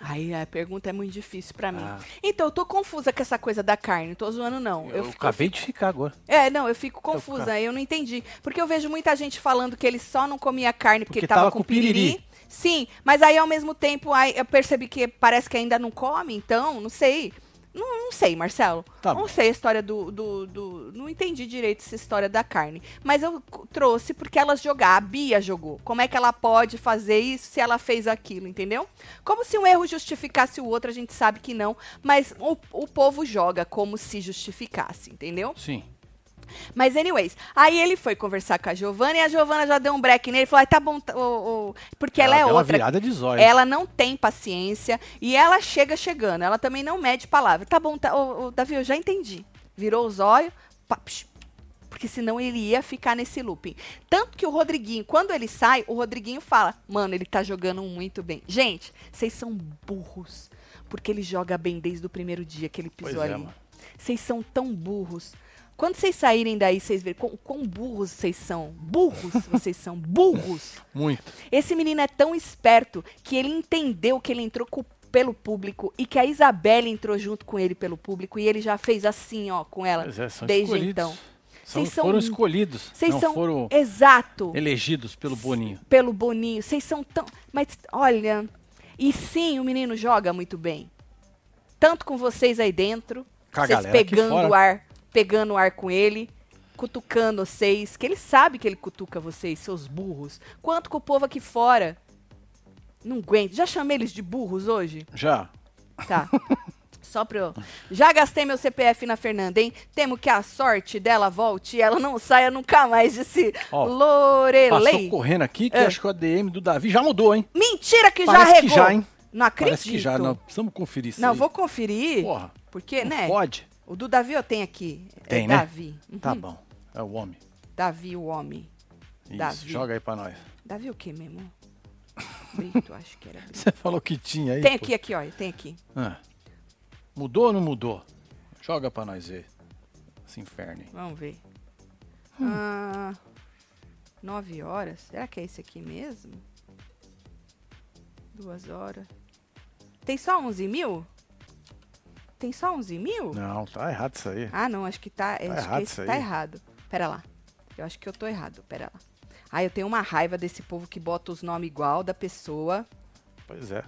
Speaker 1: Aí a pergunta é muito difícil pra mim.
Speaker 2: Ah.
Speaker 1: Então, eu tô confusa com essa coisa da carne. Não tô zoando, não.
Speaker 2: Eu,
Speaker 1: fico-
Speaker 2: acabei de ficar agora.
Speaker 1: É, não, eu fico
Speaker 2: Eu
Speaker 1: confusa,
Speaker 2: ficar.
Speaker 1: eu não entendi. Porque eu vejo muita gente falando que ele só não comia carne porque,
Speaker 2: Porque
Speaker 1: ele tava,
Speaker 2: tava
Speaker 1: com
Speaker 2: com piriri.
Speaker 1: piriri. Sim, mas aí ao mesmo tempo aí eu percebi que parece que ainda não come, então, não sei. Não, não sei, Marcelo.
Speaker 2: Tá
Speaker 1: não sei a história do, do, do- Não entendi direito essa história da carne. Mas eu trouxe porque ela jogar. A Bia jogou. Como é que ela pode fazer isso se ela fez aquilo, entendeu? Como se um erro justificasse o outro, a gente sabe que não. Mas o, o povo joga como se justificasse, entendeu?
Speaker 2: Sim.
Speaker 1: Mas, anyways, aí ele foi conversar com a Giovana e a Giovana já deu um break nele e falou: "Ai, tá bom, tá, ô, ô", porque ela, é
Speaker 2: deu uma
Speaker 1: outra.
Speaker 2: virada de zóio.
Speaker 1: Ela não tem paciência e ela chega chegando. Ela também não mede palavra. Tá bom, tá, ô, Davi, eu já entendi. Virou os olhos, pá, psh, porque senão ele ia ficar nesse looping. Tanto que o Rodriguinho, quando ele sai, o Rodriguinho fala: Mano, ele tá jogando muito bem. Gente, vocês são burros. Porque ele joga bem desde o primeiro dia que ele pisou
Speaker 2: Pois é,
Speaker 1: ali. Vocês são tão burros. Quando vocês saírem daí, vocês verem quão, quão burros vocês são. Burros, vocês são burros.
Speaker 2: Muito.
Speaker 1: Esse menino é tão esperto que ele entendeu que ele entrou com- pelo público e que a Isabelle entrou junto com ele pelo público e ele já fez assim, ó, com ela
Speaker 2: é,
Speaker 1: desde
Speaker 2: escolhidos.
Speaker 1: então.
Speaker 2: São,
Speaker 1: Vocês são-
Speaker 2: foram escolhidos.
Speaker 1: Vocês
Speaker 2: não
Speaker 1: são
Speaker 2: foram
Speaker 1: exato
Speaker 2: elegidos pelo Boninho.
Speaker 1: pelo Boninho. Vocês são tão, mas olha, e sim, o menino joga muito bem. Tanto com vocês aí dentro,
Speaker 2: Com
Speaker 1: vocês pegando o ar, pegando o ar com ele, cutucando vocês, que ele sabe que ele cutuca vocês, seus burros. Quanto com o povo aqui fora. Não aguento. Já chamei eles de burros hoje?
Speaker 2: Já.
Speaker 1: Tá. *laughs* Só pra eu... Já gastei meu CPF na Fernanda, hein? Temo que a sorte dela volte e ela não saia nunca mais desse
Speaker 2: Ó,
Speaker 1: Lorelei.
Speaker 2: Passou correndo aqui que
Speaker 1: É.
Speaker 2: acho que o ADM do Davi já mudou, hein?
Speaker 1: Mentira que já
Speaker 2: Parece que
Speaker 1: regou.
Speaker 2: já, hein?
Speaker 1: Não acredito.
Speaker 2: Parece que já. Não, precisamos conferir isso
Speaker 1: Não,
Speaker 2: aí.
Speaker 1: vou conferir.
Speaker 2: Porra,
Speaker 1: Porque,
Speaker 2: não
Speaker 1: né?
Speaker 2: pode.
Speaker 1: O do Davi eu tenho aqui.
Speaker 2: Tem,
Speaker 1: é
Speaker 2: né?
Speaker 1: Davi. Uhum.
Speaker 2: Tá bom. É o homem.
Speaker 1: Davi, o homem.
Speaker 2: Isso,
Speaker 1: Davi.
Speaker 2: joga aí pra nós.
Speaker 1: Davi o quê mesmo? Brito, *laughs* acho que era Brito.
Speaker 2: Você falou que tinha aí.
Speaker 1: Tem
Speaker 2: pô.
Speaker 1: aqui, aqui, ó. Tem aqui.
Speaker 2: Ah. Mudou ou não mudou? Joga pra nós ver. Esse inferno aí.
Speaker 1: Vamos ver.
Speaker 2: Hum.
Speaker 1: Ah, nove horas. Será que é esse aqui mesmo? Duas horas. Tem só 11 mil? Tem só 11 mil?
Speaker 2: Não, tá errado isso aí.
Speaker 1: Ah, não, acho que tá. acho
Speaker 2: errado
Speaker 1: que
Speaker 2: isso
Speaker 1: tá
Speaker 2: aí.
Speaker 1: errado. Pera lá. Eu acho que eu tô errado. Pera lá. Ah, eu tenho uma raiva desse povo que bota os nomes igual da pessoa.
Speaker 2: Pois é.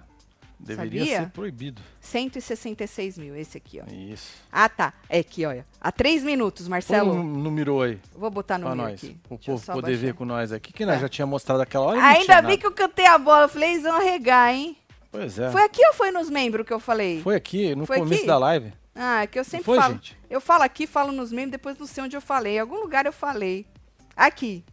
Speaker 2: Deveria
Speaker 1: Sabia?
Speaker 2: ser proibido.
Speaker 1: 166 mil, esse aqui, ó.
Speaker 2: Isso.
Speaker 1: Ah, tá. É aqui, olha. Há três minutos,
Speaker 2: Põe
Speaker 1: Marcelo.
Speaker 2: no mirou aí
Speaker 1: Vou botar no
Speaker 2: nós.
Speaker 1: aqui.
Speaker 2: O
Speaker 1: Deixa
Speaker 2: povo poder
Speaker 1: baixar.
Speaker 2: ver com nós aqui. Que nós
Speaker 1: Tá.
Speaker 2: já tinha mostrado aquela hora.
Speaker 1: Ainda bem
Speaker 2: nada.
Speaker 1: que eu cantei a bola. Eu falei, eles vão arregar, hein?
Speaker 2: Pois é.
Speaker 1: Foi aqui ou foi nos membros que eu falei?
Speaker 2: Foi aqui, no
Speaker 1: Foi
Speaker 2: começo
Speaker 1: aqui?
Speaker 2: da live.
Speaker 1: Ah, é que eu sempre
Speaker 2: foi,
Speaker 1: falo.
Speaker 2: gente?
Speaker 1: Eu falo aqui, falo nos membros, depois não sei onde eu falei. Em algum lugar eu falei. Aqui.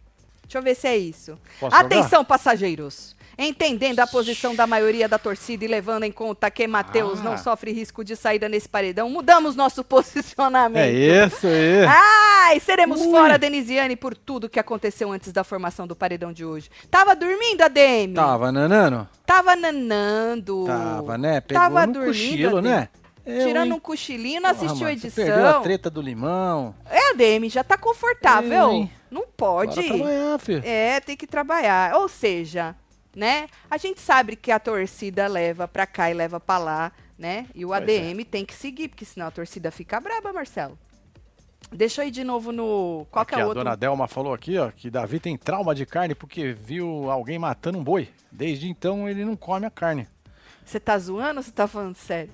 Speaker 1: Deixa eu ver se é isso.
Speaker 2: Posso
Speaker 1: Atenção, passageiros. Entendendo a posição da maioria da torcida e levando em conta que Matheus
Speaker 2: Ah.
Speaker 1: não sofre risco de saída nesse paredão, mudamos nosso *laughs* posicionamento.
Speaker 2: É isso aí.
Speaker 1: Ai, seremos
Speaker 2: Ui.
Speaker 1: fora, Denisiane, por tudo que aconteceu antes da formação do paredão de hoje. Tava dormindo, ADM?
Speaker 2: Tava nanando?
Speaker 1: Tava nanando.
Speaker 2: Tava, né? Pegou
Speaker 1: Tava
Speaker 2: no
Speaker 1: dormindo,
Speaker 2: cochilo,
Speaker 1: ADM.
Speaker 2: né? Eu,
Speaker 1: Tirando um cochilinho, não assistiu a
Speaker 2: você Perdeu a
Speaker 1: edição.
Speaker 2: treta do limão.
Speaker 1: É, ADM, já tá confortável.
Speaker 2: Eu?
Speaker 1: Não pode.
Speaker 2: Bora trabalhar, filho.
Speaker 1: É, tem que trabalhar. Ou seja, né? A gente sabe que a torcida leva pra cá e leva pra lá, né? E o
Speaker 2: Pois
Speaker 1: ADM tem que seguir, porque senão a torcida fica braba, Marcelo. Deixa eu ir de novo no. Qual que
Speaker 2: Aqui,
Speaker 1: é o
Speaker 2: a
Speaker 1: outro?
Speaker 2: dona Delma falou aqui, ó, que Davi tem trauma de carne porque viu alguém matando um boi. Desde então ele não come a carne.
Speaker 1: Você tá zoando ou você tá falando sério?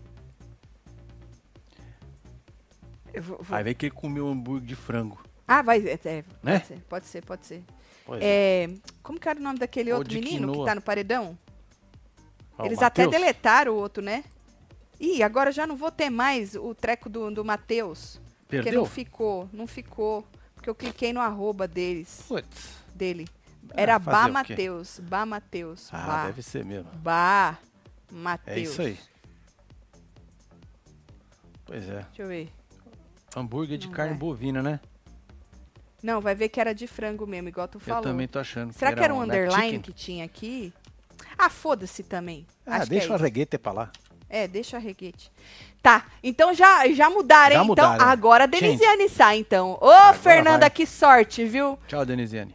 Speaker 1: Eu vou- vou-
Speaker 2: Aí vem que ele comeu um hambúrguer de frango.
Speaker 1: Ah, vai. É, é,
Speaker 2: Né?
Speaker 1: Pode ser, pode ser, pode ser.
Speaker 2: É.
Speaker 1: É, como que era o nome daquele
Speaker 2: Ou
Speaker 1: outro menino que tá no paredão?
Speaker 2: O
Speaker 1: Eles até
Speaker 2: Matheus.
Speaker 1: deletaram o outro, né? Ih, agora já não vou ter mais o treco do, do Matheus. Porque não ficou, não ficou. Porque eu cliquei no arroba deles,
Speaker 2: Putz.
Speaker 1: dele.
Speaker 2: Ah,
Speaker 1: Era
Speaker 2: o quê?
Speaker 1: Mateus. Bá Mateus.
Speaker 2: Ah,
Speaker 1: Bá.
Speaker 2: deve ser mesmo.
Speaker 1: Bá Mateus.
Speaker 2: É isso aí. Pois é.
Speaker 1: Deixa eu ver.
Speaker 2: Hambúrguer de
Speaker 1: Não
Speaker 2: carne
Speaker 1: vai.
Speaker 2: bovina, né?
Speaker 1: Não, vai ver que era de frango mesmo, igual tu
Speaker 2: Eu
Speaker 1: falou.
Speaker 2: também tô achando.
Speaker 1: Será que era um underline que tinha aqui? Ah, foda-se também.
Speaker 2: Ah,
Speaker 1: Acho
Speaker 2: deixa
Speaker 1: é
Speaker 2: o arreguete pra lá.
Speaker 1: É, deixa a reguete. Tá, então já, já mudaram,
Speaker 2: Já
Speaker 1: hein?
Speaker 2: mudaram.
Speaker 1: Então, agora a. Denisiane sai, então. Ô, Fernanda,
Speaker 2: vai.
Speaker 1: que sorte, viu?
Speaker 2: Tchau, Denisiane.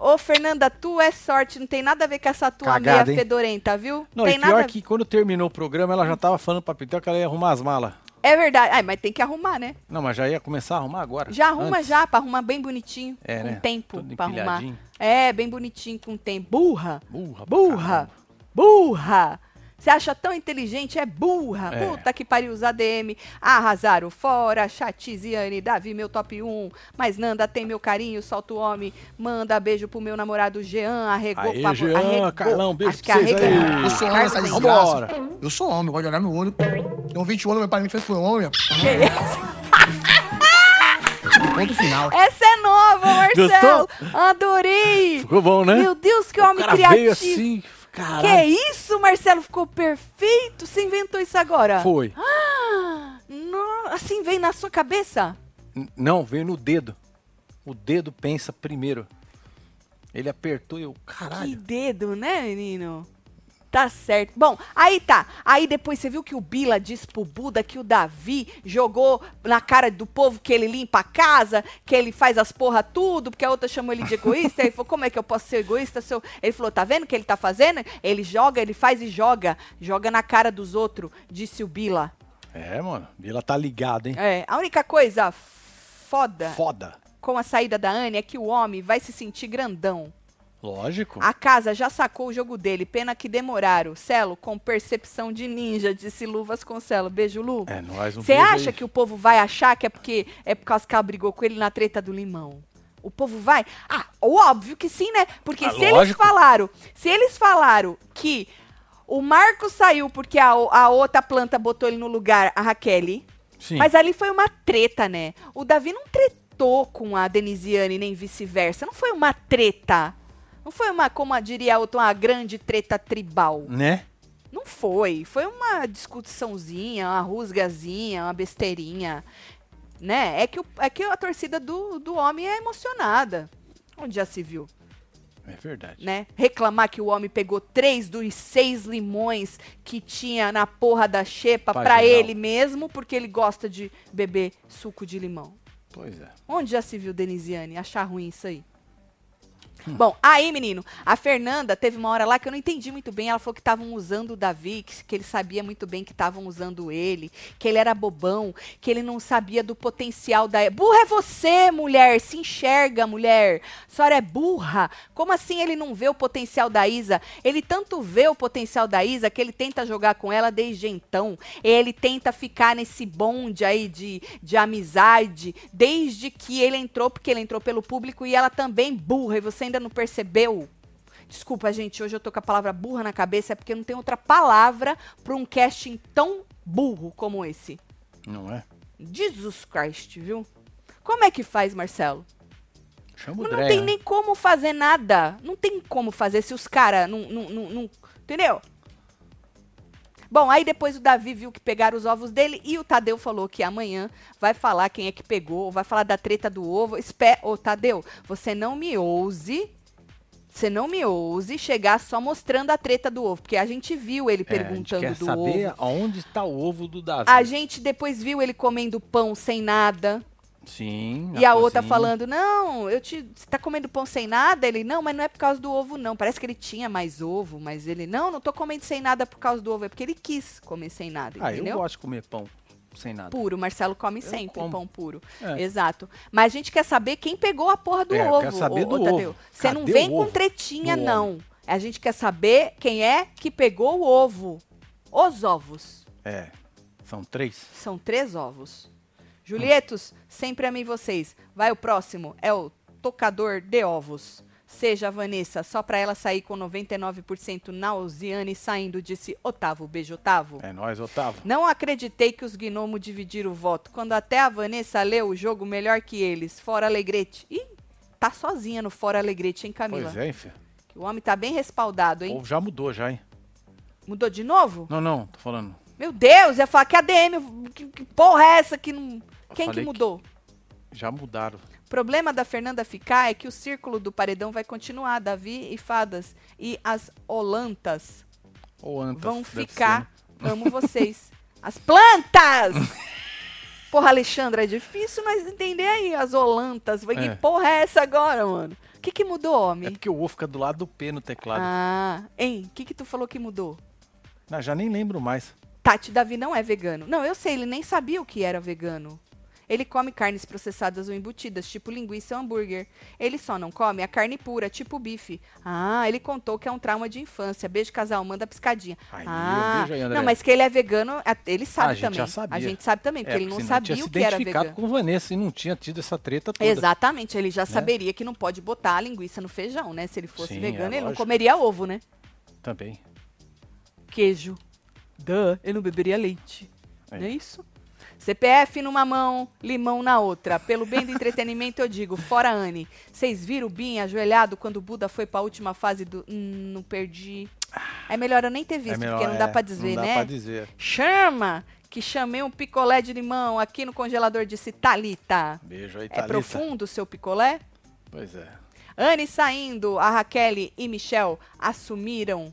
Speaker 1: Ô, Fernanda, tu é sorte, não tem nada a ver com essa tua
Speaker 2: Cagada,
Speaker 1: meia
Speaker 2: hein?
Speaker 1: fedorenta, viu?
Speaker 2: Não,
Speaker 1: tem
Speaker 2: e pior
Speaker 1: nada.
Speaker 2: que quando terminou o programa, ela já tava falando pra Pitel que ela ia arrumar as malas.
Speaker 1: É verdade. Ai, mas tem que arrumar, né?
Speaker 2: Não, mas já ia começar a arrumar agora.
Speaker 1: Já arruma
Speaker 2: antes.
Speaker 1: já, pra arrumar bem bonitinho.
Speaker 2: É,
Speaker 1: com
Speaker 2: né?
Speaker 1: tempo
Speaker 2: Tudo
Speaker 1: pra arrumar. É, bem bonitinho com tempo. Burra!
Speaker 2: Burra.
Speaker 1: Burra!
Speaker 2: caramba.
Speaker 1: Burra! Você acha tão inteligente? É burra!
Speaker 2: É.
Speaker 1: Puta que pariu, os ADM arrasaram fora. Chatiziane, Davi, meu top 1. Mas Nanda tem meu carinho, solta o homem. Manda beijo pro meu namorado Jean. Arregou,
Speaker 2: Aê,
Speaker 1: pavo-
Speaker 2: Jean,
Speaker 1: arregou.
Speaker 2: Carlão, beijo
Speaker 1: Acho
Speaker 2: pra
Speaker 1: que
Speaker 2: vocês
Speaker 1: arregou.
Speaker 2: aí.
Speaker 4: Eu sou homem, essa desgraça. Eu sou homem, gosto de olhar no olho. Tenho 20 anos, meu pai me fez foi homem.
Speaker 1: Que isso? *laughs*
Speaker 4: Ponto final.
Speaker 1: Essa é nova, Marcelo! Adorei!
Speaker 2: Ficou bom, né?
Speaker 1: Meu Deus, que
Speaker 2: o
Speaker 1: homem
Speaker 2: cara
Speaker 1: criativo!
Speaker 2: veio assim, caralho.
Speaker 1: Que isso, Marcelo? Ficou perfeito! Você inventou isso agora?
Speaker 2: Foi.
Speaker 1: Ah, no- assim veio na sua cabeça?
Speaker 2: N- Não, veio no dedo. O dedo pensa primeiro. Ele apertou e eu,
Speaker 1: Que
Speaker 2: caralho.
Speaker 1: dedo, né, menino? Tá certo. Bom, aí tá. Aí depois você viu que o Bila disse pro Buda que o Davi jogou na cara do povo que ele limpa a casa, que ele faz as porra tudo, porque a outra chamou ele de egoísta. Ele falou, como é que eu posso ser egoísta? Se eu... Ele falou, tá vendo o que ele tá fazendo? Ele joga, ele faz e joga. Joga na cara dos outros, disse o Bila.
Speaker 2: É, mano. Vila tá ligado, hein?
Speaker 1: É, a única coisa foda
Speaker 2: Foda.
Speaker 1: com a saída da Anne é que o homem vai se sentir grandão.
Speaker 2: Lógico.
Speaker 1: A casa já sacou o jogo dele, pena que demoraram. Celo, com percepção de ninja, disse Luvas com Celo. Beijo, Lu.
Speaker 2: É, nós um
Speaker 1: Você acha
Speaker 2: aí.
Speaker 1: que o povo vai achar que é porque é por causa que ela brigou com ele na treta do limão? O povo vai? Ah, óbvio que sim, né? Porque
Speaker 2: Ah,
Speaker 1: se eles
Speaker 2: lógico.
Speaker 1: falaram, se eles falaram que o Marco saiu porque a, a outra planta botou ele no lugar, a Raquel,
Speaker 2: Sim.
Speaker 1: mas ali foi uma treta, né? O Davi não tretou com a Denisiane, nem vice-versa. Não foi uma treta. Não foi uma, como diria outra, uma grande treta tribal.
Speaker 2: Né?
Speaker 1: Não foi. Foi uma discussãozinha, uma rusgazinha, uma besteirinha. Né? É que, o- é que a torcida do, do homem é emocionada. Onde já se viu?
Speaker 2: É verdade.
Speaker 1: né? Reclamar que o homem pegou três dos seis limões que tinha na porra da xepa
Speaker 2: geral.
Speaker 1: ele mesmo, porque ele gosta de beber suco de limão.
Speaker 2: Pois é.
Speaker 1: Onde já se viu Denisiane achar ruim isso aí? Bom, aí, menino, a Fernanda teve uma hora lá que eu não entendi muito bem. Ela falou que estavam usando o Davi, que, que ele sabia muito bem que estavam usando ele, que ele era bobão, que ele não sabia do potencial da. Burra é você, mulher! Se enxerga, mulher! A senhora é burra! Como assim ele não vê o potencial da Isa? Ele tanto vê o potencial da Isa que ele tenta jogar com ela desde então. Ele tenta ficar nesse bonde aí de, de amizade desde que ele entrou, porque ele entrou pelo público e ela também burra, e você ainda não percebeu? Desculpa, gente, hoje eu tô com a palavra burra na cabeça, é porque não tem outra palavra para um casting tão burro como esse.
Speaker 2: Não é?
Speaker 1: Jesus Christ, viu? Como é que faz, Marcelo?
Speaker 2: Chama o
Speaker 1: não tem
Speaker 2: né?
Speaker 1: nem como fazer nada. Não tem como fazer se os caras não, não, não, não- Entendeu? Bom, aí depois o Davi viu que pegaram os ovos dele e o Tadeu falou que amanhã vai falar quem é que pegou, vai falar da treta do ovo. Espé, ô Tadeu, você não me ouse, você não me ouse chegar só mostrando a treta do ovo, porque a gente viu ele
Speaker 2: É, a gente
Speaker 1: perguntando
Speaker 2: quer
Speaker 1: do
Speaker 2: saber
Speaker 1: ovo.
Speaker 2: aonde está o ovo do Davi.
Speaker 1: A gente depois viu ele comendo pão sem nada.
Speaker 2: Sim.
Speaker 1: E a outra falando, não, eu te. Você tá comendo pão sem nada? Ele, não, mas não é por causa do ovo, não. Parece que ele tinha mais ovo, mas ele, não, não tô comendo sem nada por causa do ovo. É porque ele quis comer sem nada,
Speaker 2: Ah, eu
Speaker 1: entendeu?
Speaker 2: gosto de comer pão sem nada.
Speaker 1: Puro, Marcelo come
Speaker 2: Eu
Speaker 1: sempre
Speaker 2: como.
Speaker 1: pão puro.
Speaker 2: É.
Speaker 1: Exato. Mas a gente quer saber quem pegou a porra do
Speaker 2: É, eu
Speaker 1: ovo.
Speaker 2: quero saber
Speaker 1: ô-
Speaker 2: do
Speaker 1: ô,
Speaker 2: ovo.
Speaker 1: Você não vem com tretinha, não. A gente quer saber quem é que pegou o ovo. Os ovos.
Speaker 2: É. São três?
Speaker 1: São três ovos. Julietos, sempre amei vocês. Vai o próximo, é o tocador de ovos. Seja a Vanessa, só pra ela sair com 99% Nausiane saindo, disse Otávio. Beijo, Otávio.
Speaker 2: É nós, Otávio.
Speaker 1: Não acreditei que os gnomos dividiram o voto. Quando até a Vanessa leu o jogo melhor que eles. Fora Alegrete. Ih, tá sozinha no Fora Alegrete, hein, Camila?
Speaker 2: Pois é, filho.
Speaker 1: O homem tá bem respaldado,
Speaker 2: O
Speaker 1: hein?
Speaker 2: povo já mudou já, hein?
Speaker 1: Mudou de novo?
Speaker 2: Não, não, tô falando.
Speaker 1: Meu Deus, ia falar que ADM, que, que porra é essa que não. Quem que
Speaker 2: falei que-
Speaker 1: mudou?
Speaker 2: Já mudaram.
Speaker 1: O problema da Fernanda ficar é que o círculo do paredão vai continuar. Davi e Fadas. E as Olantas
Speaker 2: Ou antes.
Speaker 1: vão ficar. Amo vocês. *laughs* As plantas! Porra, Alexandra, é difícil nós entender aí as Olantas. Que
Speaker 2: É.
Speaker 1: porra é essa agora, mano? O que, que mudou,
Speaker 2: ser. É
Speaker 1: homem?
Speaker 2: porque o O fica do lado do P no teclado.
Speaker 1: Ah, hein? O que, que tu falou que mudou?
Speaker 2: Não, já nem lembro mais.
Speaker 1: Tati Davi não é vegano. Não, eu sei, ele nem sabia o que era vegano. Ele come carnes processadas ou embutidas, tipo linguiça ou hambúrguer. Ele só não come a carne pura, tipo bife. Ah, ele contou que é um trauma de infância. Beijo, casal, manda piscadinha. Ah,
Speaker 2: aí,
Speaker 1: não, mas que ele é vegano, ele sabe
Speaker 2: a gente
Speaker 1: também.
Speaker 2: já sabia.
Speaker 1: A gente sabe também, porque
Speaker 2: É,
Speaker 1: ele não sabia
Speaker 2: tinha
Speaker 1: o que era vegano.
Speaker 2: com Vanessa e não tinha tido essa treta toda.
Speaker 1: Exatamente, ele já saberia que não pode botar a linguiça no feijão, né? Se ele fosse
Speaker 2: Sim,
Speaker 1: vegano,
Speaker 2: é
Speaker 1: ele não
Speaker 2: lógico.
Speaker 1: comeria ovo, né?
Speaker 2: Também.
Speaker 1: Queijo. Duh, eu não beberia leite.
Speaker 2: É.
Speaker 1: Não é isso? CPF numa mão, limão na outra. Pelo bem do entretenimento, eu digo, fora Anne. Vocês viram o Bin ajoelhado quando o Buda foi pra última fase do. Hum, não perdi. É melhor eu nem ter visto,
Speaker 2: é melhor,
Speaker 1: porque não dá
Speaker 2: é,
Speaker 1: pra dizer,
Speaker 2: não
Speaker 1: né?
Speaker 2: dá pra dizer.
Speaker 1: Chama! Que chamei um picolé de limão aqui no congelador, disse Talita.
Speaker 2: Beijo aí,
Speaker 1: É
Speaker 2: Thalita.
Speaker 1: profundo o seu picolé?
Speaker 2: Pois é.
Speaker 1: Anne saindo, a Raquel e Michel assumiram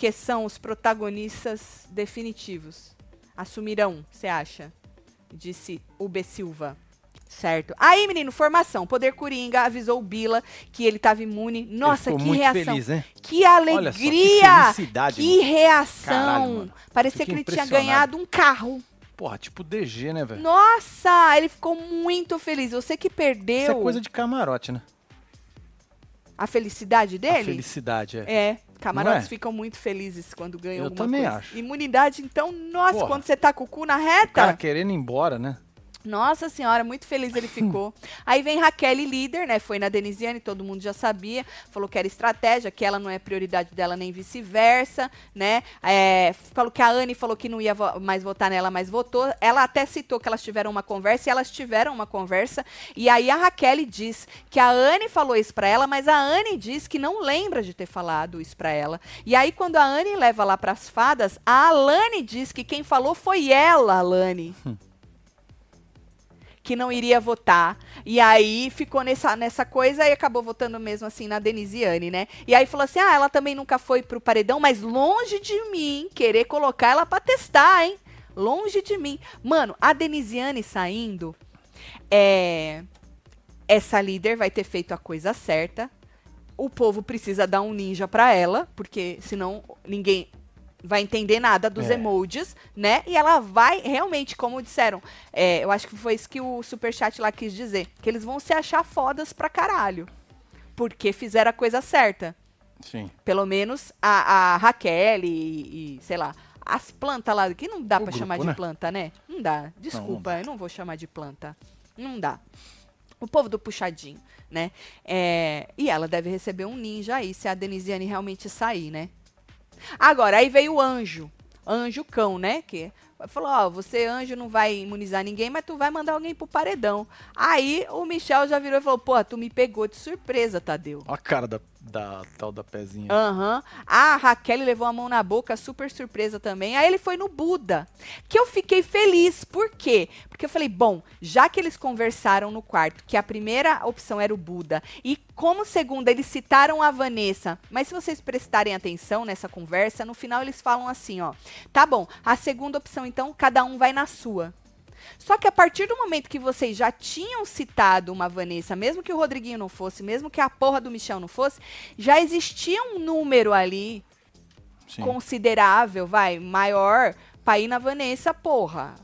Speaker 1: que são os protagonistas definitivos. Assumirão, você acha? Disse o B. Silva. Certo. Aí, menino, formação. Poder Coringa avisou o Bila que ele estava imune. Nossa,
Speaker 2: Ele ficou
Speaker 1: que
Speaker 2: muito
Speaker 1: reação.
Speaker 2: feliz, né?
Speaker 1: Que
Speaker 2: Olha só, que
Speaker 1: alegria! que reação!
Speaker 2: Caralho, mano.
Speaker 1: Parecia
Speaker 2: Fiquei
Speaker 1: que ele tinha ganhado um carro.
Speaker 2: Porra, tipo DG, né, velho?
Speaker 1: Nossa, ele ficou muito feliz. Você que perdeu
Speaker 2: Isso é coisa de camarote, né?
Speaker 1: a felicidade
Speaker 2: A
Speaker 1: dele?
Speaker 2: felicidade, é.
Speaker 1: É, camarotes
Speaker 2: é?
Speaker 1: ficam muito felizes quando ganham
Speaker 2: Eu também
Speaker 1: coisa.
Speaker 2: acho.
Speaker 1: Imunidade, então, nossa,
Speaker 2: Porra.
Speaker 1: quando você tá com o cu na
Speaker 2: O
Speaker 1: reta.
Speaker 2: cara querendo ir embora, né?
Speaker 1: Nossa senhora, muito feliz ele ficou. Aí vem Raquel, líder, né? Foi na Denisiane, todo mundo já sabia. Falou que era estratégia, que ela não é prioridade dela, nem vice-versa, né? É, falou que a Anne falou que não ia vo- mais votar nela, mas votou. Ela até citou que elas tiveram uma conversa e elas tiveram uma conversa. E aí a Raquel diz que a Anne falou isso pra ela, mas a Anne diz que não lembra de ter falado isso pra ela. E aí quando a Anne leva lá pras fadas, a Alane diz que quem falou foi ela, Alane que não iria votar. E aí ficou nessa, nessa coisa e acabou votando mesmo assim na Denisiane, né? E aí falou assim: ah, ela também nunca foi pro paredão, mas longe de mim querer colocar ela pra testar, hein? Longe de mim. Mano, a Denisiane saindo, é. Essa líder vai ter feito a coisa certa. O povo precisa dar um ninja pra ela, porque senão ninguém vai entender nada dos
Speaker 2: É.
Speaker 1: emojis, né? E ela vai realmente, como disseram, é, eu acho que foi isso que o superchat lá quis dizer, que eles vão se achar fodas pra caralho. Porque fizeram a coisa certa.
Speaker 2: Sim.
Speaker 1: Pelo menos a, a Raquel e, e, sei lá, as plantas lá, que não dá
Speaker 2: grupo,
Speaker 1: chamar de
Speaker 2: né?
Speaker 1: planta, né? Não dá. Desculpa,
Speaker 2: dá.
Speaker 1: eu não vou chamar de planta. Não dá. O povo do puxadinho, né? É, e ela deve receber um ninja aí, se a Denisiane realmente sair, né? Agora, aí veio o anjo. Anjo cão, né? Que falou, ó, você anjo não vai imunizar ninguém, mas tu vai mandar alguém pro paredão. Aí o Michel já virou e falou, pô, tu me pegou de surpresa, Tadeu.
Speaker 2: A cara da, da tal da pezinha.
Speaker 1: Aham. A Raquel levou a mão na boca, super surpresa também. Aí ele foi no Buda. Que eu fiquei feliz. Por quê? Porque eu falei, bom, já que eles conversaram no quarto, que a primeira opção era o Buda, e como segunda eles citaram a Vanessa, mas se vocês prestarem atenção nessa conversa, no final eles falam assim, ó. Tá bom, a segunda opção, então, cada um vai na sua. Só que a partir do momento que vocês já tinham citado uma Vanessa, mesmo que o Rodriguinho não fosse, mesmo que a porra do Michel não fosse, já existia um número ali
Speaker 2: Sim.
Speaker 1: considerável, vai, maior, pra ir na Vanessa, porra.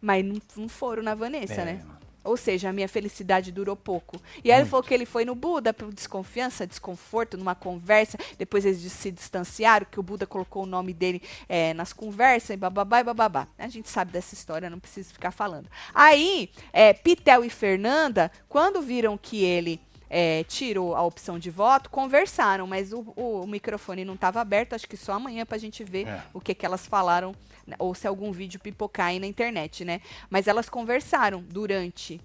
Speaker 1: Mas não, não foram na Vanessa,
Speaker 2: É,
Speaker 1: né?
Speaker 2: mano.
Speaker 1: Ou seja, a minha felicidade durou pouco. E aí ele falou que ele foi no Buda por desconfiança, desconforto, numa conversa. Depois eles se distanciaram, que o Buda colocou o nome dele é, nas conversas, e bababá e bababá. A gente sabe dessa história, não preciso ficar falando. Aí, é, Pitel e Fernanda, quando viram que ele é, tirou a opção de voto, conversaram, mas o, o- o microfone não estava aberto, acho que só amanhã pra gente ver
Speaker 2: É.
Speaker 1: o que, que elas falaram, né, ou se algum vídeo pipocar aí na internet, né? Mas elas conversaram durante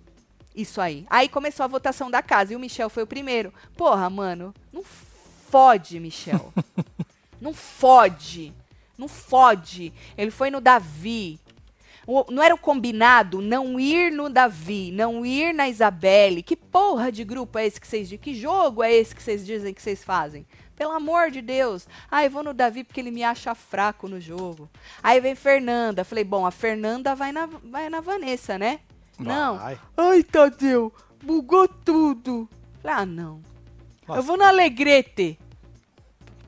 Speaker 1: isso aí. Aí começou a votação da casa e o Michel foi o primeiro. Porra, mano, não fode, Michel. *laughs* não fode. Não fode. Ele foi no Davi. O- não era o combinado não ir no Davi, não ir na Isabelle. Que porra de grupo é esse que vocês dizem? Que jogo é esse que vocês dizem que vocês fazem? Pelo amor de Deus. Ah, eu vou no Davi porque ele me acha fraco no jogo. Aí vem Fernanda. Falei, bom, a Fernanda vai na, vai na Vanessa, né? Não.
Speaker 2: Vai.
Speaker 1: Ai, Tadeu, bugou tudo. Falei, ah, não. Eu vou no Alegrete.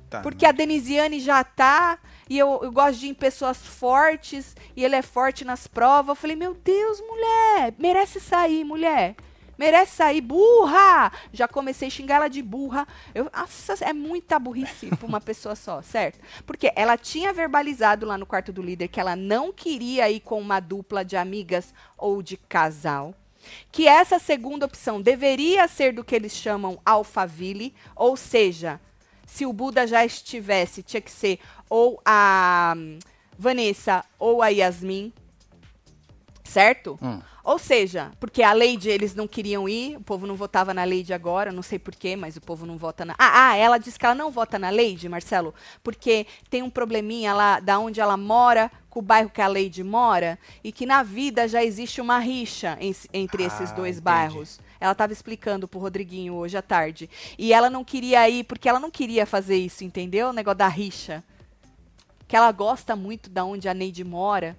Speaker 2: Tá,
Speaker 1: Porque a Denisiane já tá. E eu, eu gosto de ir em pessoas fortes. E ele é forte nas provas. Eu falei, meu Deus, mulher. Merece sair, mulher. Merece sair. Burra! Já comecei a xingar ela de burra. Eu, nossa, é muita burrice pra uma pessoa só, certo? Porque ela tinha verbalizado lá no quarto do líder que ela não queria ir com uma dupla de amigas ou de casal que essa segunda opção deveria ser do que eles chamam alfaville, ou seja, se o Buda já estivesse, tinha que ser ou a hum, Vanessa ou a Yasmin, certo?
Speaker 2: Hum.
Speaker 1: Ou seja, porque a Lady eles não queriam ir, o povo não votava na Lady agora, não sei porquê, mas o povo não vota na. Ah, ah, ela disse que ela não vota na Lady, Marcelo, porque tem um probleminha lá da onde ela mora com o bairro que a Lady mora e que na vida já existe uma rixa em- entre esses
Speaker 2: Ah,
Speaker 1: dois
Speaker 2: entendi.
Speaker 1: bairros. Ela estava explicando pro Rodriguinho hoje à tarde. E ela não queria ir porque ela não queria fazer isso, entendeu? O negócio da rixa. Que ela gosta muito da onde a Neide mora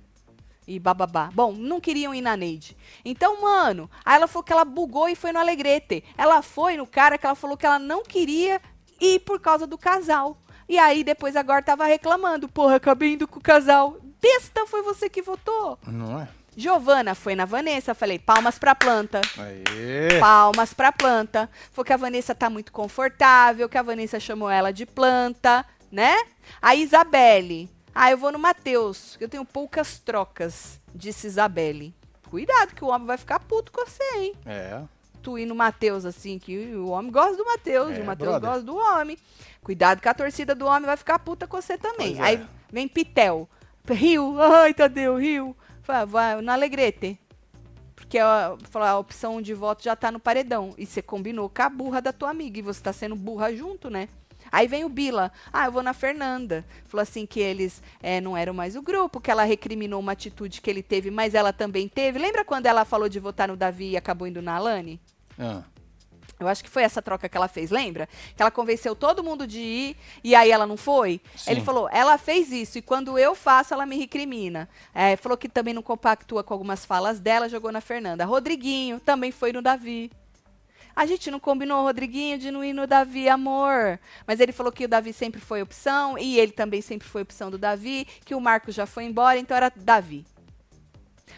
Speaker 1: e bababá. Bom, não queriam ir na Neide. Então, mano, aí ela falou que ela bugou e foi no Alegrete. Ela foi no cara que ela falou que ela não queria ir por causa do casal. E aí, depois, agora tava reclamando. Porra, acabei indo com o casal. Besta, foi você que votou.
Speaker 2: Não é?
Speaker 1: Giovana foi na Vanessa. Falei, palmas pra planta.
Speaker 2: Aê.
Speaker 1: Palmas pra planta. Falou que a Vanessa tá muito confortável, que a Vanessa chamou ela de planta, né? A Isabelle. Ah, eu vou no Matheus, que eu tenho poucas trocas, disse Isabelle. Cuidado, que o homem vai ficar puto com você, hein?
Speaker 2: É.
Speaker 1: Tu ir no Matheus, assim, que o homem gosta do Matheus,
Speaker 2: É,
Speaker 1: e o Matheus gosta do homem. Cuidado que a torcida do homem vai ficar puta com você também.
Speaker 2: É.
Speaker 1: Aí vem Pitel. Rio, ai, Tadeu, Rio. Vai, vai no Alegrete. Porque a, a opção de voto já tá no paredão. E você combinou com a burra da tua amiga. E você tá sendo burra junto, né? Aí vem o Bila. Ah, eu vou na Fernanda. Falou assim que eles eh, não eram mais o grupo, que ela recriminou uma atitude que ele teve, mas ela também teve. Lembra quando ela falou de votar no Davi e acabou indo na Alane?
Speaker 2: Ah,
Speaker 1: Eu acho que foi essa troca que ela fez, lembra? Que ela convenceu todo mundo de ir e aí ela não foi?
Speaker 2: Sim.
Speaker 1: Ele falou, ela fez isso e quando eu faço, ela me recrimina. É, falou que também não compactua com algumas falas dela, jogou na Fernanda. Rodriguinho também foi no Davi. A gente não combinou, Rodriguinho, de não ir no Davi, amor. Mas ele falou que o Davi sempre foi opção e ele também sempre foi opção do Davi, que o Marcos já foi embora, então era Davi.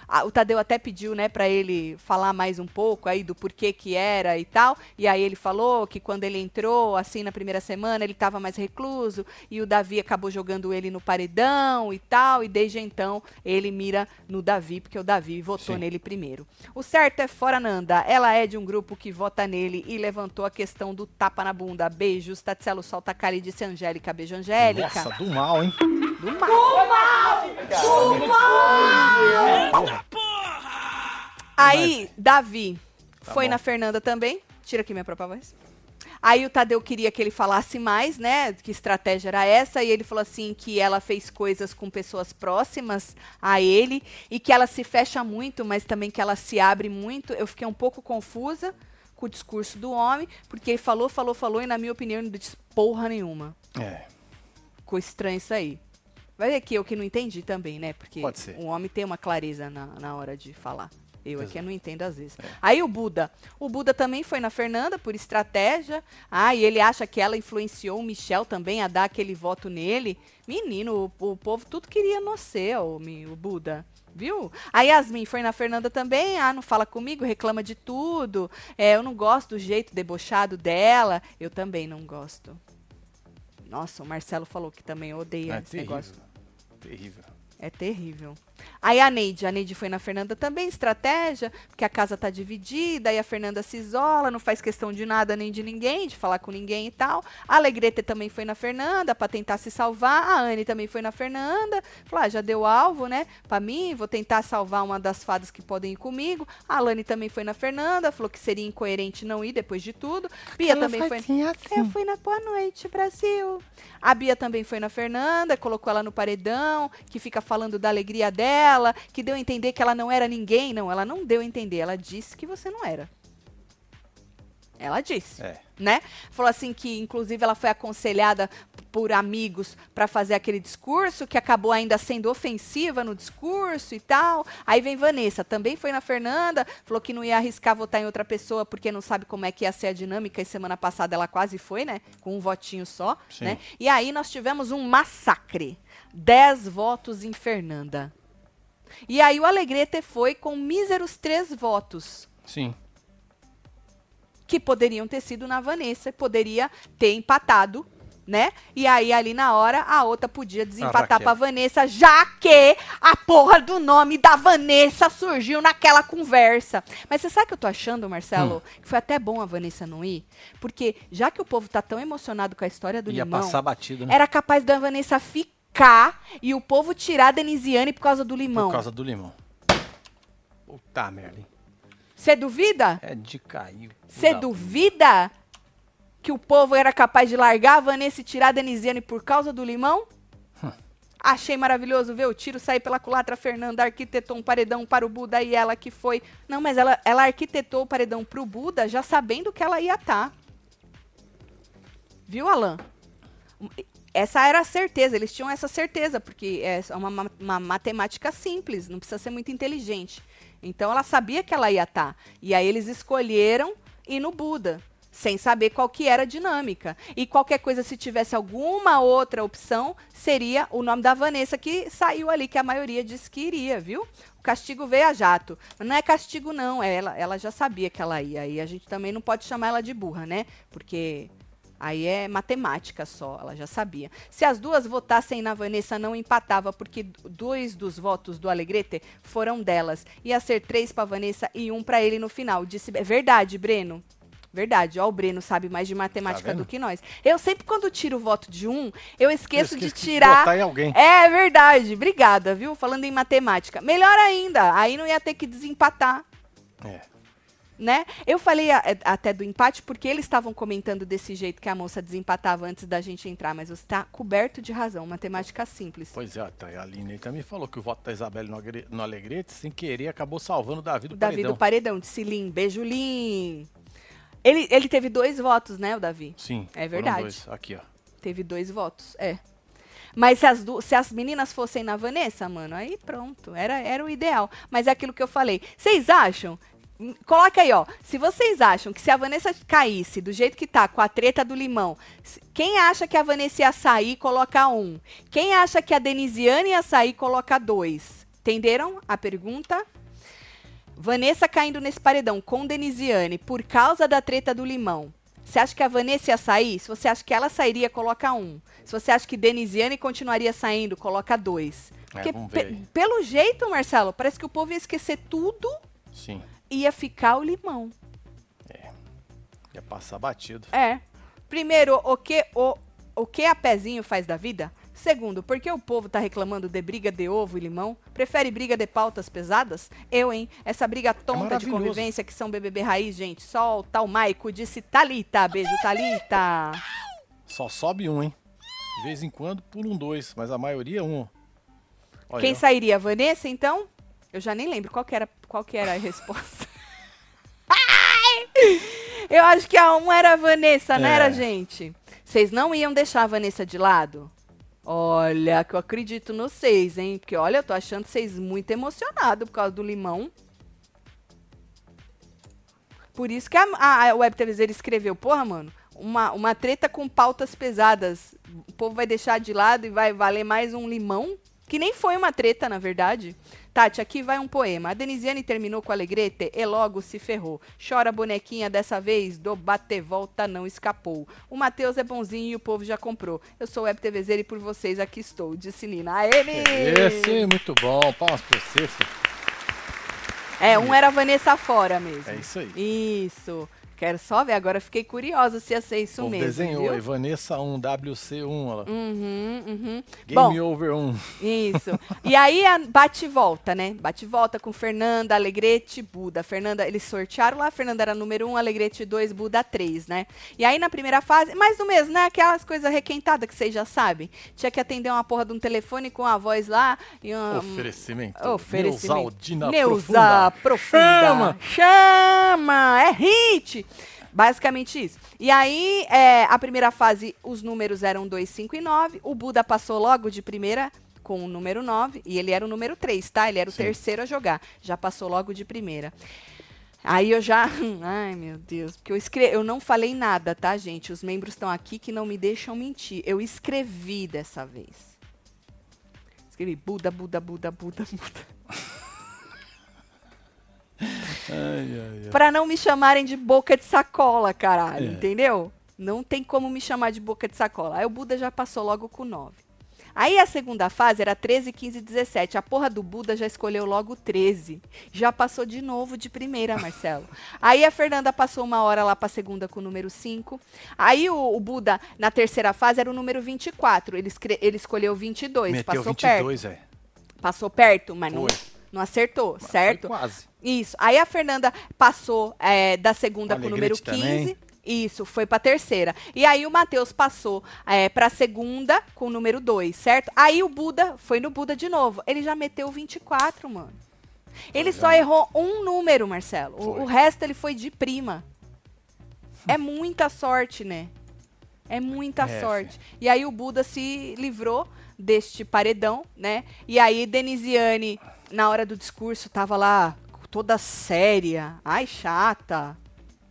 Speaker 1: Ah, o Tadeu até pediu, né, para ele falar mais um pouco aí do porquê que era e tal. E aí ele falou que quando ele entrou, assim, na primeira semana, ele estava mais recluso e o Davi acabou jogando ele no paredão e tal. E desde então ele mira no Davi, porque o Davi votou
Speaker 2: Sim.
Speaker 1: nele primeiro. O certo é fora Nanda. Ela é de um grupo que vota nele e levantou a questão do tapa na bunda. Beijos, Tatselo solta a cara e disse Angélica. Beijo, Angélica.
Speaker 2: Nossa, do mal, hein?
Speaker 1: Do mal. Aí, Davi foi
Speaker 2: Tá bom.
Speaker 1: na Fernanda também. Tira aqui minha própria voz. Aí o Tadeu queria que ele falasse mais, né? Que estratégia era essa? E ele falou assim que ela fez coisas com pessoas próximas a ele e que ela se fecha muito, mas também que ela se abre muito. Eu fiquei um pouco confusa com o discurso do homem, porque ele falou, falou, falou e na minha opinião não disse porra nenhuma.
Speaker 2: É.
Speaker 1: Ficou estranho isso aí. Vai ver que eu que não entendi também, né? Porque um homem tem uma clareza na, na hora de falar. Eu é que
Speaker 2: Exato.
Speaker 1: não entendo às vezes. Aí o Buda. O Buda também foi na Fernanda por estratégia. Ah, e ele acha que ela influenciou o Michel também a dar aquele voto nele. Menino, o, o povo tudo queria no mi- o Buda. Viu? A Yasmin foi na Fernanda também. Ah, não fala comigo, reclama de tudo. É, eu não gosto do jeito debochado dela. Eu também não gosto. Nossa, o Marcelo falou que também odeia
Speaker 2: É
Speaker 1: esse negócio.
Speaker 2: terrível. Terrível.
Speaker 1: É terrível. Aí a Neide, a Neide foi na Fernanda também, estratégia, porque a casa tá dividida, aí a Fernanda se isola, não faz questão de nada nem de ninguém, de falar com ninguém e tal. A Alegrete também foi na Fernanda para tentar se salvar, a Anne também foi na Fernanda, falou, ah, já deu alvo, né, para mim, vou tentar salvar uma das fadas que podem ir comigo. A Alane também foi na Fernanda, falou que seria incoerente não ir depois de tudo. Bia
Speaker 4: Ela
Speaker 1: também foi
Speaker 4: fazia assim.
Speaker 1: eu fui na Boa Noite, Brasil. A Bia também foi na Fernanda, colocou ela no paredão, que fica falando da alegria dela, que deu a entender que ela não era ninguém. Não, ela não deu a entender. Ela disse que você não era. Ela disse,
Speaker 2: É.
Speaker 1: né? Falou assim que, inclusive, ela foi aconselhada por amigos para fazer aquele discurso, que acabou ainda sendo ofensiva no discurso e tal. Aí vem Vanessa, também foi na Fernanda, falou que não ia arriscar votar em outra pessoa porque não sabe como é que ia ser a dinâmica. E semana passada ela quase foi, né? Com um votinho só,
Speaker 2: Sim.
Speaker 1: né? E aí nós tivemos um massacre. Dez votos em Fernanda. E aí o Alegrete foi com míseros três votos
Speaker 2: Sim.
Speaker 1: que poderiam ter sido na Vanessa, poderia ter empatado, né? E aí, ali na hora, a outra podia desempatar
Speaker 2: Raquel.
Speaker 1: pra Vanessa, já que a porra do nome da Vanessa surgiu naquela conversa. Mas você sabe o que eu tô achando, Marcelo? Que foi até bom a Vanessa não ir? Porque já que o povo tá tão emocionado com a história do
Speaker 2: Ia
Speaker 1: limão,
Speaker 2: passar batido, né?
Speaker 1: era capaz da Vanessa ficar e o povo tirar a Denisiane por causa do limão.
Speaker 2: Por causa do limão. Puta merda. hein?
Speaker 1: Você duvida?
Speaker 2: É de cair.
Speaker 1: Você duvida que o povo era capaz de largar a Vanessa e tirar a Denisiane por causa do limão? Achei maravilhoso ver o tiro sair pela culatra. Fernanda arquitetou um paredão para o Buda e ela que foi. Não, mas ela, ela arquitetou o paredão para o Buda já sabendo que ela ia estar. Viu, Alan? Essa era a certeza, eles tinham essa certeza, porque é uma, ma- uma matemática simples, não precisa ser muito inteligente. Então ela sabia que ela ia estar. E aí eles escolheram ir no Buda, sem saber qual que era a dinâmica. E qualquer coisa, se tivesse alguma outra opção, seria o nome da Vanessa que saiu ali, que a maioria disse que iria, viu? O castigo veio a jato. Mas não é castigo, não. É ela, ela já sabia que ela ia. E a gente também não pode chamar ela de burra, né? Porque Aí é matemática só, ela já sabia. Se as duas votassem na Vanessa, não empatava, porque dois dos votos do Alegrete foram delas. Ia ser três para Vanessa e um para ele no final. Disse, é verdade, Breno. Verdade, ó, o Breno sabe mais de matemática
Speaker 2: vendo?
Speaker 1: do que nós. Eu sempre, quando tiro o voto de um, eu esqueço,
Speaker 2: Eu
Speaker 1: de tirar.
Speaker 2: botar em alguém.
Speaker 1: É verdade, obrigada, viu? Falando em matemática. Melhor ainda, aí não ia ter que desempatar
Speaker 2: É.
Speaker 1: né? Eu falei a- é, até do empate porque eles estavam comentando desse jeito que a moça desempatava antes da gente entrar, mas você está coberto de razão, matemática simples.
Speaker 2: Pois é, tá, a Aline também falou que o voto da Isabelle no, no Alegrete, sem querer, acabou salvando o Davi do
Speaker 1: o Davi
Speaker 2: paredão.
Speaker 1: do Paredão, disse Lim, beijo Lim. Ele, ele teve dois votos, né, o Davi?
Speaker 2: Sim.
Speaker 1: É verdade.
Speaker 2: dois. Aqui, ó.
Speaker 1: Teve dois votos, é. Mas se as, se as meninas fossem na Vanessa, mano, aí pronto, era, era o ideal. Mas é aquilo que eu falei. Vocês acham? Coloca aí, ó. Se vocês acham que se a Vanessa caísse do jeito que tá, com a treta do limão, quem acha que a Vanessa ia sair, coloca um. Quem acha que a Denisiane ia sair, coloca dois. Entenderam a pergunta? Vanessa caindo nesse paredão com Denisiane por causa da treta do limão. Você acha que a Vanessa ia sair? Se você acha que ela sairia, coloca um. Se você acha que Denisiane continuaria saindo, coloca dois. Porque
Speaker 2: ver
Speaker 1: pe-
Speaker 2: aí.
Speaker 1: pelo jeito, Marcelo, parece que o povo ia esquecer tudo
Speaker 2: Sim.
Speaker 1: Ia ficar o limão.
Speaker 2: Ia passar batido.
Speaker 1: É. Primeiro, o que o, o que a pezinho faz da vida? Segundo, por que o povo tá reclamando de briga de ovo e limão? Prefere briga de pautas pesadas? Eu, hein? Essa briga tonta de
Speaker 2: maravilhoso.
Speaker 1: convivência que são BBB raiz, gente. Solta o Maico, disse Talita. Beijo, Talita.
Speaker 2: Só sobe um, hein? De vez em quando pula um dois, mas a maioria um. Olha,
Speaker 1: Quem sairia? Vanessa, então? Eu já nem lembro qual que era, qual que era a resposta. *laughs* Ai! Eu acho que a um era a Vanessa, não
Speaker 2: É.
Speaker 1: era, gente? Vocês não iam deixar a Vanessa de lado? Olha, que eu acredito no vocês, hein? Porque, olha, eu tô achando vocês muito emocionados por causa do limão. Por isso que a, a, a Web TVZ escreveu, porra, mano, uma, uma treta com pautas pesadas. O povo vai deixar de lado e vai valer mais um limão? Que nem foi uma treta, na verdade. Tati, aqui vai um poema. A Denisiane terminou com Alegrete e logo se ferrou. Chora bonequinha dessa vez, do bate-volta não escapou. O Matheus é bonzinho e o povo já comprou. Eu sou o Web TVZ e por vocês aqui estou. Disse Nina. Aê, Mi!
Speaker 2: Esse, muito bom. Palmas pra você, filho.
Speaker 1: É, um era Vanessa fora mesmo.
Speaker 2: É isso aí.
Speaker 1: Isso. Quero só ver. Agora fiquei curiosa se ia ser isso mesmo.
Speaker 2: desenhou
Speaker 1: viu?
Speaker 2: aí, Vanessa 1, WC1, olha lá.
Speaker 1: Uhum, uhum.
Speaker 2: Game
Speaker 1: Bom,
Speaker 2: Over 1.
Speaker 1: Isso. E aí bate e volta, né? Bate e volta com Fernanda, Alegrete, Buda. Fernanda, eles sortearam lá, Fernanda era número 1, um, Alegrete 2, Buda 3, né? E aí na primeira fase, mais do mesmo, né? Aquelas coisas requentadas que vocês já sabem. Tinha que atender uma porra de um telefone com a voz lá e uma,
Speaker 2: Oferecimento.
Speaker 1: Oferecimento.
Speaker 2: Neusaldina
Speaker 1: Neuza
Speaker 2: Profunda.
Speaker 1: Profunda. Chama! É hit! Basicamente isso. E aí, é, a primeira fase, os números eram 2, 5 e 9. O Buda passou logo de primeira com o número 9. E ele era o número 3, tá? Ele era o
Speaker 2: Sim.
Speaker 1: terceiro a jogar. Já passou logo de primeira. Aí eu já. *laughs* Ai, meu Deus. Porque eu escrevi. Eu não falei nada, tá, gente? Os membros estão aqui que não me deixam mentir. Eu escrevi dessa vez. Escrevi Buda, Buda, Buda, Buda, Buda. *laughs* Pra não me chamarem de boca de sacola, caralho,
Speaker 2: É.
Speaker 1: entendeu? Não tem como me chamar de boca de sacola. Aí o Buda já passou logo com 9. Aí a segunda fase era 13, 15 e 17. A porra do Buda já escolheu logo 13. Já passou de novo de primeira, Marcelo. *laughs* Aí a Fernanda passou uma hora lá pra segunda com o número 5. Aí o, o Buda, na terceira fase, era o número 24. Ele, ele escolheu 22.
Speaker 2: Meteu
Speaker 1: passou perto.
Speaker 2: 22, velho.
Speaker 1: Passou perto, mas
Speaker 2: Foi.
Speaker 1: não acertou, certo?
Speaker 2: Foi quase.
Speaker 1: Isso. Aí a Fernanda passou é, da segunda com o número
Speaker 2: Alegrete
Speaker 1: 15.
Speaker 2: também.
Speaker 1: Isso, foi pra terceira. E aí o Matheus passou é, pra segunda com o número 2, certo? Aí o Buda foi no Buda de novo. Ele já meteu 24, mano. Ele só errou um número, Marcelo. O, o resto ele foi de prima. É muita sorte, né? É muita
Speaker 2: É,
Speaker 1: sorte. E aí o Buda se livrou deste paredão, né? E aí Denisiane, na hora do discurso, tava lá toda séria. Ai, chata.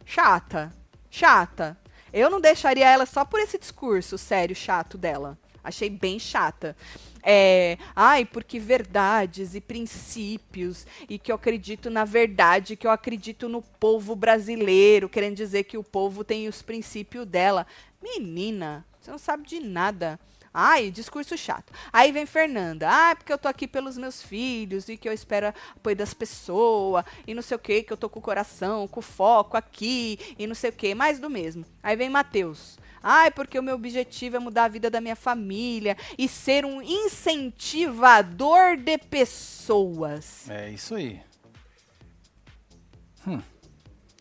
Speaker 1: Chata. Chata. Eu não deixaria ela só por esse discurso sério, chato dela. Achei bem chata. É, ai, porque verdades e princípios, e que eu acredito na verdade, que eu acredito no povo brasileiro, querendo dizer que o povo tem os princípios dela. Menina, você não sabe de nada. Ai, discurso chato. Aí vem Fernanda. Ah, porque eu tô aqui pelos meus filhos e que eu espero apoio das pessoas e não sei o que, que eu tô com o coração, com o foco aqui e não sei o que, mais do mesmo. Aí vem Matheus. Ai, porque o meu objetivo é mudar a vida da minha família e ser um incentivador de pessoas.
Speaker 2: É isso aí.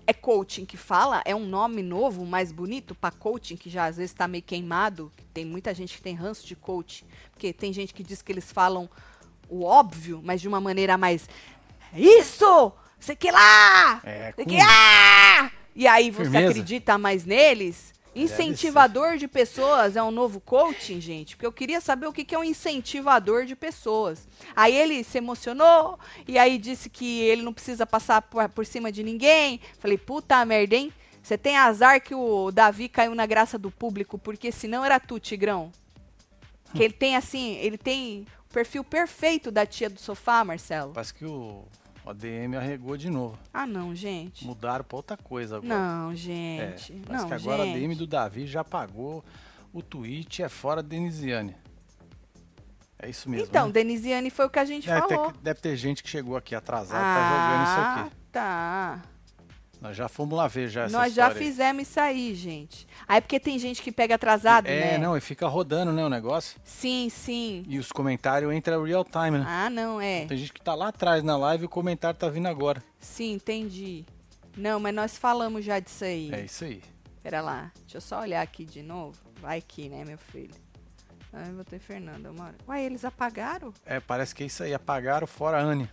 Speaker 1: É coaching que fala? É um nome novo, mais bonito para coaching, que já às vezes está meio queimado. que Tem muita gente que tem ranço de coaching. Porque tem gente que diz que eles falam o óbvio, mas de uma maneira mais. Isso! Sei que lá!
Speaker 2: É,
Speaker 1: Sei que ah! E aí você
Speaker 2: Firmeza.
Speaker 1: acredita mais neles? Incentivador de pessoas é um novo coaching, gente? Porque eu queria saber o que que é um incentivador de pessoas. Aí ele se emocionou e aí disse que ele não precisa passar por, por cima de ninguém. Falei, puta merda, hein? Você tem azar que o Davi caiu na graça do público, porque senão era tu, Tigrão. Que ele tem assim, ele tem o perfil perfeito da tia do sofá, Marcelo.
Speaker 2: Parece que o ADM arregou de novo.
Speaker 1: Ah, não, gente.
Speaker 2: Mudaram pra outra coisa agora.
Speaker 1: Não,
Speaker 2: É,
Speaker 1: gente.
Speaker 2: parece
Speaker 1: não,
Speaker 2: que agora
Speaker 1: gente.
Speaker 2: a DM do Davi já pagou o tweet, é fora Denisiane. É isso mesmo.
Speaker 1: Então,
Speaker 2: né?
Speaker 1: Denisiane foi o que a gente
Speaker 2: deve,
Speaker 1: falou.
Speaker 2: ter, deve ter gente que chegou aqui atrasado, tá jogando isso
Speaker 1: ah,
Speaker 2: aqui.
Speaker 1: tá.
Speaker 2: Nós já fomos lá ver já essa
Speaker 1: Nós já
Speaker 2: história
Speaker 1: fizemos isso aí, gente. Aí porque tem gente que pega atrasado,
Speaker 2: É,
Speaker 1: né?
Speaker 2: não, e fica rodando, né, o negócio.
Speaker 1: Sim, sim.
Speaker 2: E os comentários entram real time, né?
Speaker 1: Ah, não, é.
Speaker 2: Tem gente que tá lá atrás na live e o comentário tá vindo agora.
Speaker 1: Sim, entendi. Não, mas nós falamos já disso aí.
Speaker 2: É isso aí.
Speaker 1: Pera lá. Deixa eu só olhar aqui de novo. Vai aqui, né, meu filho? Ai, vou ter Fernanda uma hora. Uai, eles apagaram?
Speaker 2: É, parece que é isso aí. Apagaram fora a Anne.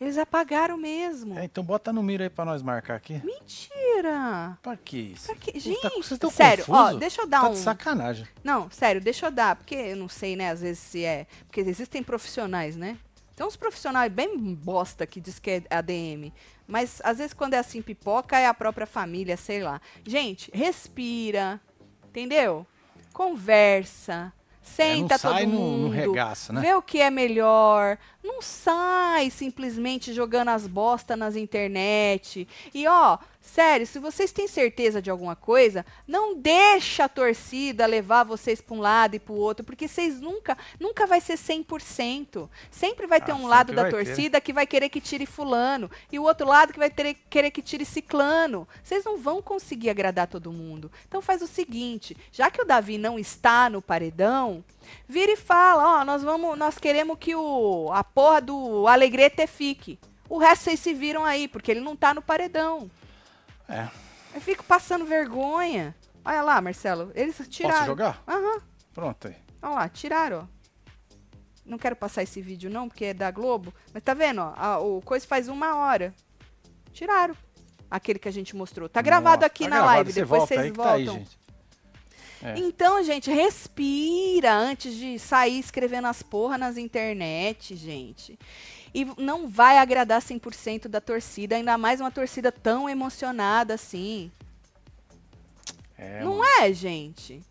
Speaker 1: Eles apagaram mesmo.
Speaker 2: É, então bota no mira aí pra nós marcar aqui.
Speaker 1: Mentira!
Speaker 2: Pra que isso?
Speaker 1: Pra?
Speaker 2: Vocês
Speaker 1: Gente,
Speaker 2: tá- vocês tão
Speaker 1: sério, ó,
Speaker 2: confuso?
Speaker 1: deixa eu dar
Speaker 2: Tá
Speaker 1: um...
Speaker 2: de sacanagem.
Speaker 1: Não, sério, deixa eu dar, porque eu não sei, né, às vezes se é. Porque existem profissionais, né? Tem uns profissionais bem bosta que diz que é ADM. Mas às vezes quando é assim, pipoca é a própria família, sei lá. Gente, respira, entendeu? Conversa, Senta
Speaker 2: É, não sai
Speaker 1: todo
Speaker 2: no-
Speaker 1: mundo.
Speaker 2: no regaço, né?
Speaker 1: Vê o que é melhor. Não sai simplesmente jogando as bostas nas internet. E ó, sério, se vocês têm certeza de alguma coisa, não deixa a torcida levar vocês para um lado e para o outro, porque vocês nunca, nunca vai ser 100%. Sempre vai ter
Speaker 2: Ah,
Speaker 1: um lado da
Speaker 2: vai ter.
Speaker 1: torcida que vai querer que tire fulano e o outro lado que vai ter, querer que tire ciclano. Vocês não vão conseguir agradar todo mundo. Então faz o seguinte, já que o Davi não está no paredão, vira e fala, ó, nós vamos, nós queremos que o a porra do Alegrete fique. O resto vocês se viram aí, porque ele não tá no paredão.
Speaker 2: É.
Speaker 1: Eu fico passando vergonha. Olha lá, Marcelo, eles tiraram.
Speaker 2: Posso jogar?
Speaker 1: Aham.
Speaker 2: Pronto aí.
Speaker 1: Olha lá, tiraram, ó. Não quero passar esse vídeo não, porque é da Globo. Mas tá vendo, ó, a- o coisa faz uma hora. Tiraram. Aquele que a gente mostrou. Tá gravado
Speaker 2: Nossa,
Speaker 1: aqui
Speaker 2: tá
Speaker 1: na
Speaker 2: gravado,
Speaker 1: live, depois
Speaker 2: volta
Speaker 1: vocês
Speaker 2: que tá aí,
Speaker 1: voltam.
Speaker 2: É.
Speaker 1: Então, gente, respira antes de sair escrevendo as porra nas internet, gente. E não vai agradar 100% da torcida, ainda mais uma torcida tão emocionada assim.
Speaker 2: É,
Speaker 1: não
Speaker 2: mano.
Speaker 1: é, gente?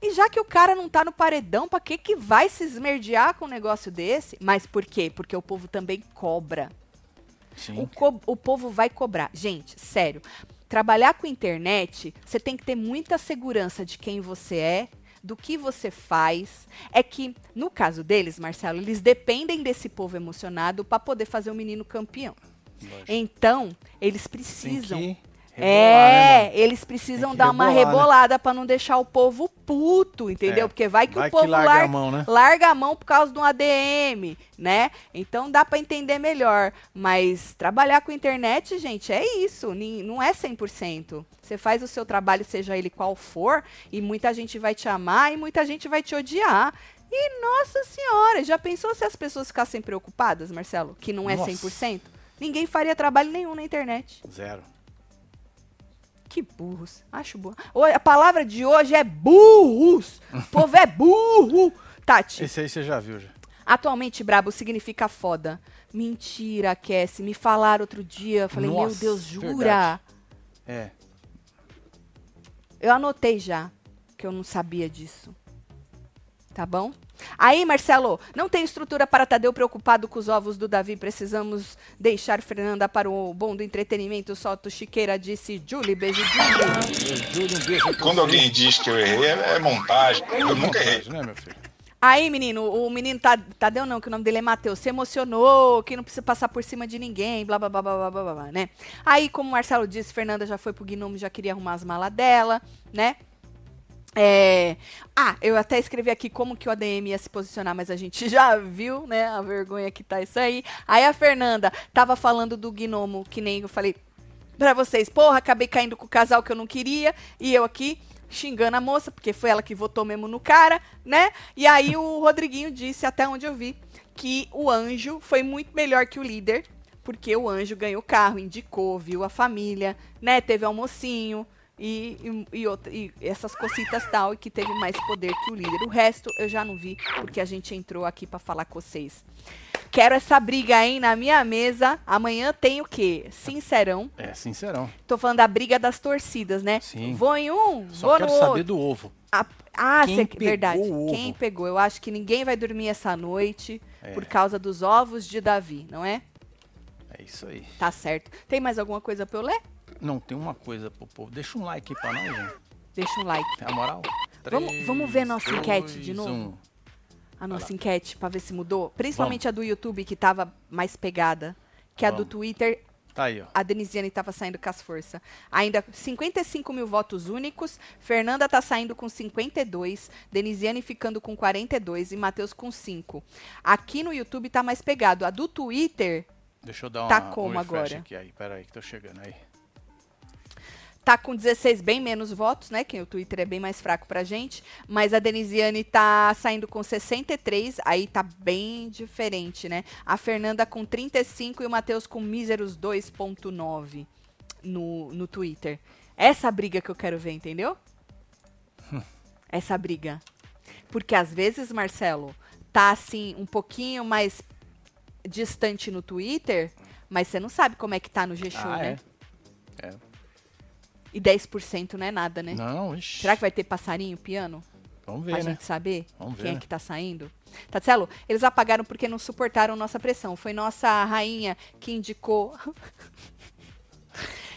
Speaker 1: E já que o cara não tá no paredão, pra que que vai se esmerdear com um negócio desse? Mas por quê? Porque o povo também cobra. O, co- o povo vai cobrar. Gente, sério. Trabalhar com internet, você tem que ter muita segurança de quem você é, do que você faz. É que, no caso deles, Marcelo, eles dependem desse povo emocionado para poder fazer o menino campeão.
Speaker 2: Lógico.
Speaker 1: Então, eles precisam.
Speaker 2: Que rebolar,
Speaker 1: É,
Speaker 2: né,
Speaker 1: eles precisam
Speaker 2: que
Speaker 1: dar uma
Speaker 2: rebolar, né?
Speaker 1: rebolada pra não deixar o povo puto, entendeu?
Speaker 2: É,
Speaker 1: Porque vai que
Speaker 2: vai
Speaker 1: o
Speaker 2: que
Speaker 1: povo
Speaker 2: larga
Speaker 1: larga,
Speaker 2: a mão, né?
Speaker 1: larga a mão por causa de um ADM, né? Então dá pra entender melhor. Mas trabalhar com internet, gente, é isso. Não é 100%. Você faz o seu trabalho, seja ele qual for, e muita gente vai te amar e muita gente vai te odiar. E, nossa senhora, já pensou se as pessoas ficassem preocupadas, Marcelo? Que não é
Speaker 2: Nossa.
Speaker 1: 100%? Ninguém faria trabalho nenhum na internet.
Speaker 2: Zero.
Speaker 1: Que burros. Acho burro. A palavra de hoje é burros. O povo é burro. Tati,
Speaker 2: Esse aí você já viu, já.
Speaker 1: atualmente brabo significa foda. Mentira, Cassie. Me falaram outro dia. Falei, meu
Speaker 2: Nossa,
Speaker 1: Deus, jura?
Speaker 2: verdade. É.
Speaker 1: Eu anotei já, que eu não sabia disso. Tá bom? Aí, Marcelo, não tem estrutura para Tadeu preocupado com os ovos do Davi. Precisamos deixar Fernanda para o bom do entretenimento. Solta o Chiqueira, disse Julie. Beijo, Julie.
Speaker 3: Quando alguém diz que eu errei, é, é montagem. Eu nunca errei.
Speaker 2: Né, meu filho?
Speaker 1: Aí, menino, o menino Tadeu não, que o nome dele é Matheus, se emocionou, que não precisa passar por cima de ninguém, blá, blá, blá, blá, blá, blá, né? Aí, como o Marcelo disse, Fernanda já foi pro Gnome, já queria arrumar as malas dela, né? É... Ah, eu até escrevi aqui como que o ADM ia se posicionar, mas a gente *laughs* já viu, né? A vergonha que tá isso aí. Aí a Fernanda tava falando do gnomo, que nem eu falei pra vocês. Porra, acabei caindo com o casal que eu não queria. E eu aqui xingando a moça, porque foi ela que votou mesmo no cara, né? E aí o Rodriguinho disse, até onde eu vi, que o anjo foi muito melhor que o líder, porque o anjo ganhou carro, indicou, viu a família, né? Teve almocinho e, e, e e essas cositas tal, e que teve mais poder que o líder. O resto eu já não vi, porque a gente entrou aqui pra falar com vocês. Quero essa briga, hein, na minha mesa. Amanhã tem o quê? Sincerão.
Speaker 2: É, sincerão.
Speaker 1: Tô falando da briga das torcidas, né?
Speaker 2: Sim.
Speaker 1: Vou em um,
Speaker 2: Só
Speaker 1: vou
Speaker 2: quero
Speaker 1: no
Speaker 2: saber
Speaker 1: outro.
Speaker 2: do ovo.
Speaker 1: Ah, ah,
Speaker 2: Quem
Speaker 1: cê- verdade.
Speaker 2: o ovo?
Speaker 1: Quem pegou? Eu acho que ninguém vai dormir essa noite
Speaker 2: É.
Speaker 1: por causa dos ovos de Davi, não é?
Speaker 2: É isso aí.
Speaker 1: Tá certo. Tem mais alguma coisa pra eu ler?
Speaker 2: Não, tem uma coisa pro povo. Deixa um like aí pra nós, gente.
Speaker 1: Deixa um like.
Speaker 2: Tem a moral?
Speaker 1: Vamos-
Speaker 2: Três,
Speaker 1: vamos ver nossa enquete de
Speaker 2: dois,
Speaker 1: novo?
Speaker 2: um.
Speaker 1: A nossa enquete pra ver se mudou. Principalmente a do YouTube, que tava mais pegada. Que a do
Speaker 2: Vamos.
Speaker 1: Twitter,
Speaker 2: Tá aí, ó.
Speaker 1: a Denisiane tava saindo com as forças. Ainda 55 mil votos únicos. Fernanda tá saindo com 52. Denisiane ficando com 42 e Matheus com 5. Aqui no YouTube tá mais pegado. A do Twitter
Speaker 2: Deixa eu dar uma,
Speaker 1: Tá
Speaker 2: um
Speaker 1: como
Speaker 2: refresh
Speaker 1: agora?
Speaker 2: aqui. Aí, pera aí que tô chegando aí.
Speaker 1: Tá com 16, bem menos votos, né? Que o Twitter é bem mais fraco pra gente. Mas a Denisiane tá saindo com 63, aí tá bem diferente, né? A Fernanda com 35 e o Matheus com míseros 2,9 no, no Twitter. Essa briga que eu quero ver, entendeu? *laughs* Essa briga. Porque às vezes, Marcelo, tá assim, um pouquinho mais distante no Twitter, mas você não sabe como é que tá no G-Show,
Speaker 2: ah,
Speaker 1: né?
Speaker 2: é. É.
Speaker 1: E 10% não é nada, né?
Speaker 2: Não, ixi.
Speaker 1: Será que vai ter passarinho, piano?
Speaker 2: Vamos
Speaker 1: pra
Speaker 2: ver, né?
Speaker 1: gente saber
Speaker 2: Vamos ver,
Speaker 1: quem é
Speaker 2: né?
Speaker 1: que tá saindo. Tatielo, eles apagaram porque não suportaram nossa pressão. Foi nossa rainha que indicou. *laughs*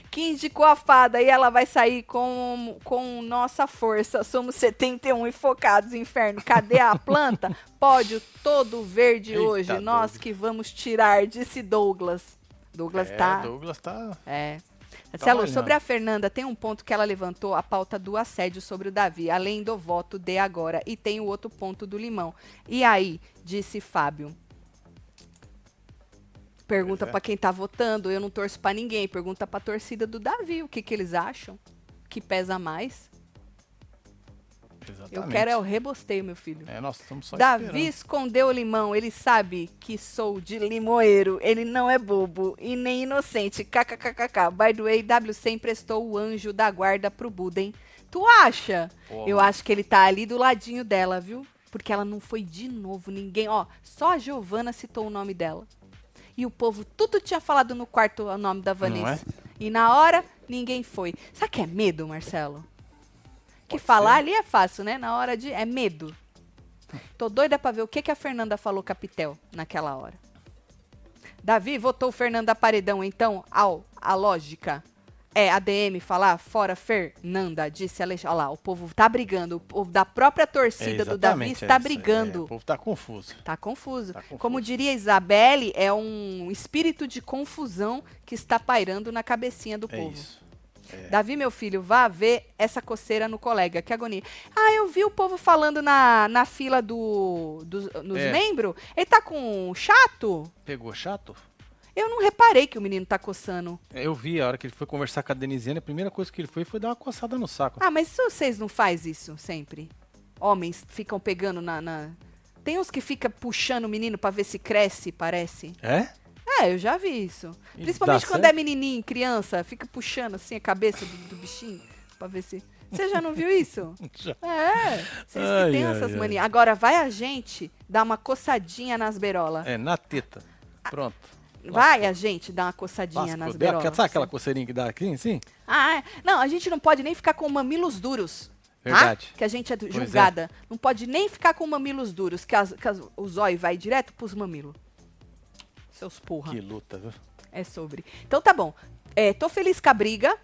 Speaker 1: que indicou a fada e ela vai sair com, com nossa força. Somos 71 e focados, inferno. Cadê a planta? *laughs* Pódio todo verde
Speaker 2: Eita,
Speaker 1: hoje. Nós
Speaker 2: Douglas.
Speaker 1: que vamos tirar, disse Douglas. Douglas
Speaker 2: É,
Speaker 1: tá.
Speaker 2: Douglas tá.
Speaker 1: É. Marcelo,
Speaker 2: olhando.
Speaker 1: sobre a Fernanda, tem um ponto que ela levantou, a pauta do assédio sobre o Davi, além do voto de agora. E tem o outro ponto do limão. E aí, disse Fábio. Pergunta
Speaker 2: é.
Speaker 1: pra quem tá votando, eu não torço pra ninguém. Pergunta pra torcida do Davi, o que que eles acham? Que pesa mais?
Speaker 2: Exatamente.
Speaker 1: Eu quero é o rebosteio, meu filho.
Speaker 2: É, nós estamos só
Speaker 1: Davi
Speaker 2: esperando.
Speaker 1: escondeu o limão, ele sabe que sou de limoeiro, ele não é bobo e nem inocente. KKKKK. By the way, WC emprestou o anjo da guarda pro Buden. Tu acha?
Speaker 2: Pô,
Speaker 1: Eu
Speaker 2: mano.
Speaker 1: acho que ele tá ali do ladinho dela, viu? Porque ela não foi de novo, ninguém. Ó, só a Giovana citou o nome dela. E o povo tudo tinha falado no quarto o nome da Vanessa. E na hora, ninguém foi. Sabe que é medo, Marcelo? Que
Speaker 2: Pode
Speaker 1: falar
Speaker 2: ser.
Speaker 1: ali é fácil, né? Na hora de. É medo. Tô doida pra ver o que, que a Fernanda falou capitel naquela hora. Davi votou Fernanda Paredão, então, ao, a lógica é ADM falar fora Fernanda, disse Alexandre. Olha lá, o povo tá brigando. O povo da própria torcida
Speaker 2: É,
Speaker 1: do Davi está
Speaker 2: é
Speaker 1: brigando.
Speaker 2: É, o povo tá confuso.
Speaker 1: Tá confuso.
Speaker 2: Tá confuso.
Speaker 1: Como diria Isabelle, é um espírito de confusão que está pairando na cabecinha do
Speaker 2: É
Speaker 1: povo.
Speaker 2: isso.
Speaker 1: Davi, meu filho, vá ver essa coceira no colega. Que agonia. Ah, eu vi o povo falando na, na fila do, dos nos
Speaker 2: É.
Speaker 1: membros. Ele tá com chato?
Speaker 2: Pegou chato?
Speaker 1: Eu não reparei que o menino tá coçando.
Speaker 2: Eu vi a hora que ele foi conversar com a Denisiane, a primeira coisa que ele foi foi dar uma coçada no saco.
Speaker 1: Ah, mas vocês não faz isso sempre? Homens ficam pegando na... na- Tem uns que fica puxando o menino pra ver se cresce, parece.
Speaker 2: É?
Speaker 1: É, eu já vi isso.
Speaker 2: E
Speaker 1: Principalmente quando
Speaker 2: certo?
Speaker 1: é menininho, criança, fica puxando assim a cabeça do, do bichinho pra ver se. Você já não viu isso? *laughs*
Speaker 2: Já.
Speaker 1: É, vocês que têm essas
Speaker 2: ai.
Speaker 1: manias. Agora vai a gente dar uma coçadinha nas berolas.
Speaker 2: É, na teta. Pronto.
Speaker 1: Vai a gente dar uma coçadinha
Speaker 2: Lascou.
Speaker 1: nas berolas.
Speaker 2: Sabe aquela coceirinha que dá aqui, assim?
Speaker 1: Ah, é. não, a gente não pode nem ficar com mamilos duros. tá?
Speaker 2: Verdade.
Speaker 1: Que a gente é
Speaker 2: é.
Speaker 1: julgada. Não pode nem ficar com mamilos duros, que, as, que as- o zóio vai direto pros mamilos. Seus porra.
Speaker 2: Que luta, viu?
Speaker 1: É sobre. Então tá bom. É, tô feliz com a briga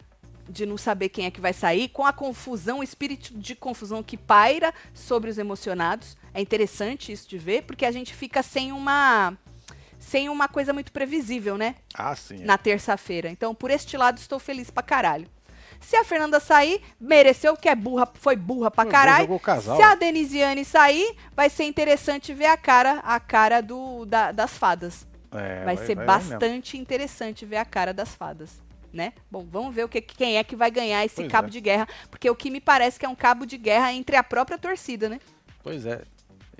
Speaker 1: de não saber quem é que vai sair, com a confusão, o espírito de confusão que paira sobre os emocionados. É interessante isso de ver, porque a gente fica sem uma sem uma coisa muito previsível, né?
Speaker 2: Ah, sim. é.
Speaker 1: Na terça-feira. Então, por este lado, estou feliz pra caralho. Se a Fernanda sair, mereceu, que é burra, foi burra pra caralho. Se a Denisiane sair, vai ser interessante ver a cara, a cara do, da- das fadas.
Speaker 2: É,
Speaker 1: Vai, ser
Speaker 2: mesmo.
Speaker 1: bastante interessante ver a cara das fadas, né? Bom, vamos ver o que, quem é que vai ganhar esse
Speaker 2: Pois
Speaker 1: cabo
Speaker 2: é.
Speaker 1: de guerra, porque o que me parece que é um cabo de guerra entre a própria torcida, né?
Speaker 2: Pois é.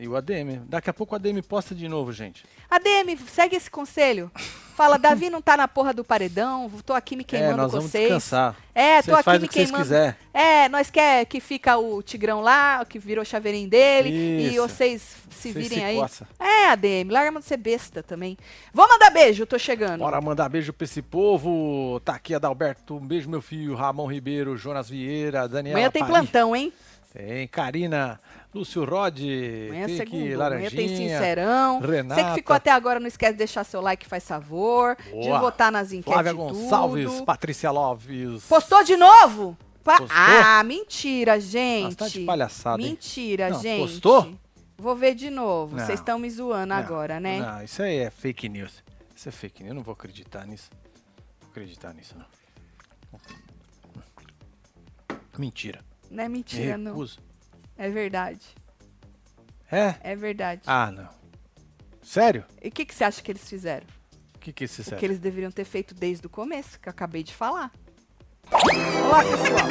Speaker 2: E o ADM. Daqui a pouco o ADM posta de novo, gente.
Speaker 1: ADM, segue esse conselho. Fala, Davi não tá na porra do paredão, tô aqui me
Speaker 2: é,
Speaker 1: queimando
Speaker 2: nós
Speaker 1: com
Speaker 2: vamos
Speaker 1: vocês.
Speaker 2: descansar.
Speaker 1: É, tô
Speaker 2: Vocês
Speaker 1: aqui me
Speaker 2: o que vocês
Speaker 1: queimando.
Speaker 2: quiser.
Speaker 1: É, nós quer que fica o Tigrão lá, que virou chaveirinho dele, e
Speaker 2: Isso.
Speaker 1: vocês se
Speaker 2: Vocês
Speaker 1: virem
Speaker 2: se
Speaker 1: aí.
Speaker 2: coça.
Speaker 1: É, ADM, larga de ser besta também. Vou mandar beijo, tô chegando.
Speaker 2: Bora mandar beijo pra esse povo. Tá aqui Adalberto, um beijo meu filho, Ramon Ribeiro, Jonas Vieira, Daniela
Speaker 1: Amanhã tem
Speaker 2: Paris.
Speaker 1: plantão, hein?
Speaker 2: Tem Karina, Lúcio Rod,
Speaker 1: Amanhã é
Speaker 2: tem aqui
Speaker 1: segundo,
Speaker 2: Laranjinha.
Speaker 1: amanhã tem Sincerão.
Speaker 2: Renata.
Speaker 1: Você que ficou até agora, não esquece de deixar seu like, faz favor. De
Speaker 2: Boa.
Speaker 1: votar nas enquetes
Speaker 2: Flávia
Speaker 1: de
Speaker 2: Gonçalves,
Speaker 1: tudo.
Speaker 2: Patrícia Loves.
Speaker 1: Postou de novo? Pa-
Speaker 2: Postou?
Speaker 1: Ah, mentira, gente.
Speaker 2: Nossa, tá de palhaçada?
Speaker 1: Mentira,
Speaker 2: Não,
Speaker 1: gente.
Speaker 2: postou?
Speaker 1: Vou ver de novo. Vocês estão me zoando
Speaker 2: Não,
Speaker 1: agora, né?
Speaker 2: Não, isso aí é fake news. Isso é fake news, eu não vou acreditar nisso. Não vou acreditar nisso, não. Mentira.
Speaker 1: Não é
Speaker 2: Me
Speaker 1: mentira, não. É verdade.
Speaker 2: É?
Speaker 1: É verdade.
Speaker 2: Ah, não. Sério?
Speaker 1: E o que, que você acha que eles fizeram?
Speaker 2: O que que é esse
Speaker 1: O que eles deveriam ter feito desde o começo, que eu acabei de falar. Olá, pessoal.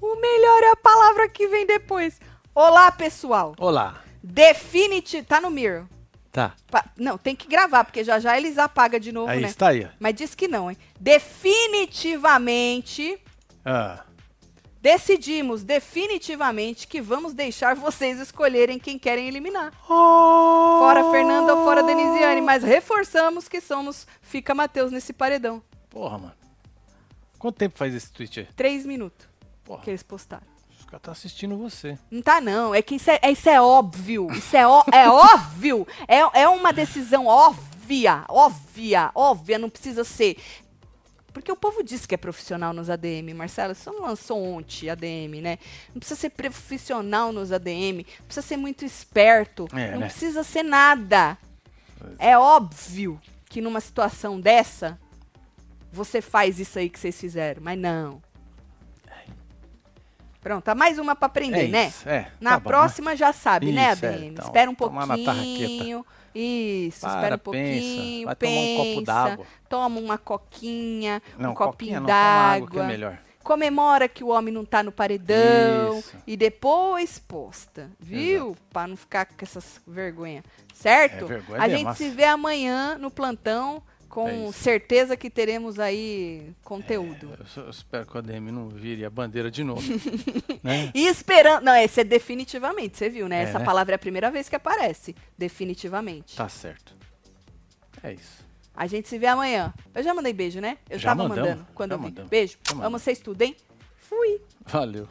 Speaker 1: *laughs* o melhor é a palavra que vem depois. Olá, pessoal.
Speaker 2: Olá.
Speaker 1: Definitivo. Tá no Mirror.
Speaker 2: Tá.
Speaker 1: Pa- Não, tem que gravar, porque já já eles apagam de novo,
Speaker 2: Aí
Speaker 1: né?
Speaker 2: está aí.
Speaker 1: Mas diz que não, hein? Definitivamente.
Speaker 2: Ah,
Speaker 1: Decidimos definitivamente que vamos deixar vocês escolherem quem querem eliminar.
Speaker 2: Oh!
Speaker 1: Fora Fernanda ou fora Denisiane, mas reforçamos que somos Fica Matheus nesse paredão.
Speaker 2: Porra, mano. Quanto tempo faz esse tweet aí?
Speaker 1: Três minutos
Speaker 2: Porra,
Speaker 1: que eles postaram.
Speaker 2: Caras tá assistindo você.
Speaker 1: Não tá, não. É que isso é, isso é óbvio. Isso é, ó- é óbvio. É, é uma decisão óbvia. Óbvia. Óbvia. Não precisa ser. Porque o povo diz que é profissional nos ADM, Marcelo. Você não lançou ontem ADM, né? Não precisa ser profissional nos ADM. Não precisa ser muito esperto.
Speaker 2: É,
Speaker 1: não
Speaker 2: né?
Speaker 1: precisa ser nada. É óbvio que numa situação dessa, você faz isso aí que vocês fizeram. Mas não. Pronto, tá mais uma pra aprender,
Speaker 2: é
Speaker 1: né?
Speaker 2: isso, é.
Speaker 1: Na
Speaker 2: tá bom, né?
Speaker 1: próxima já sabe, né,
Speaker 2: Isso, é,
Speaker 1: ADM?
Speaker 2: então,
Speaker 1: espera um pouquinho. Isso,
Speaker 2: Para,
Speaker 1: espera um
Speaker 2: pensa,
Speaker 1: pouquinho.
Speaker 2: vai tomar um copo
Speaker 1: pensa,
Speaker 2: d'água.
Speaker 1: Toma uma coquinha,
Speaker 2: Não,
Speaker 1: um copinho
Speaker 2: é
Speaker 1: d'água.
Speaker 2: melhor.
Speaker 1: comemora que o homem não tá no paredão.
Speaker 2: Isso.
Speaker 1: E depois posta, viu? Pra não ficar com essas vergonhas. Certo?
Speaker 2: É, vergonha
Speaker 1: A gente
Speaker 2: nossa.
Speaker 1: se vê amanhã no plantão.
Speaker 2: É
Speaker 1: com
Speaker 2: é
Speaker 1: certeza que teremos aí conteúdo.
Speaker 2: É, eu, espero que o ADM não vire a bandeira de novo. *laughs* né?
Speaker 1: E esperando. Não, esse é definitivamente, você viu, né?
Speaker 2: É,
Speaker 1: Essa
Speaker 2: né?
Speaker 1: palavra é a primeira vez que aparece. Definitivamente.
Speaker 2: Tá certo. É isso.
Speaker 1: A gente se vê amanhã. Eu já mandei beijo, né? Eu
Speaker 2: já
Speaker 1: tava
Speaker 2: mandamos,
Speaker 1: mandando quando eu vi.
Speaker 2: Mandamos,
Speaker 1: beijo. Amo vocês tudo, hein? Fui.
Speaker 2: Valeu.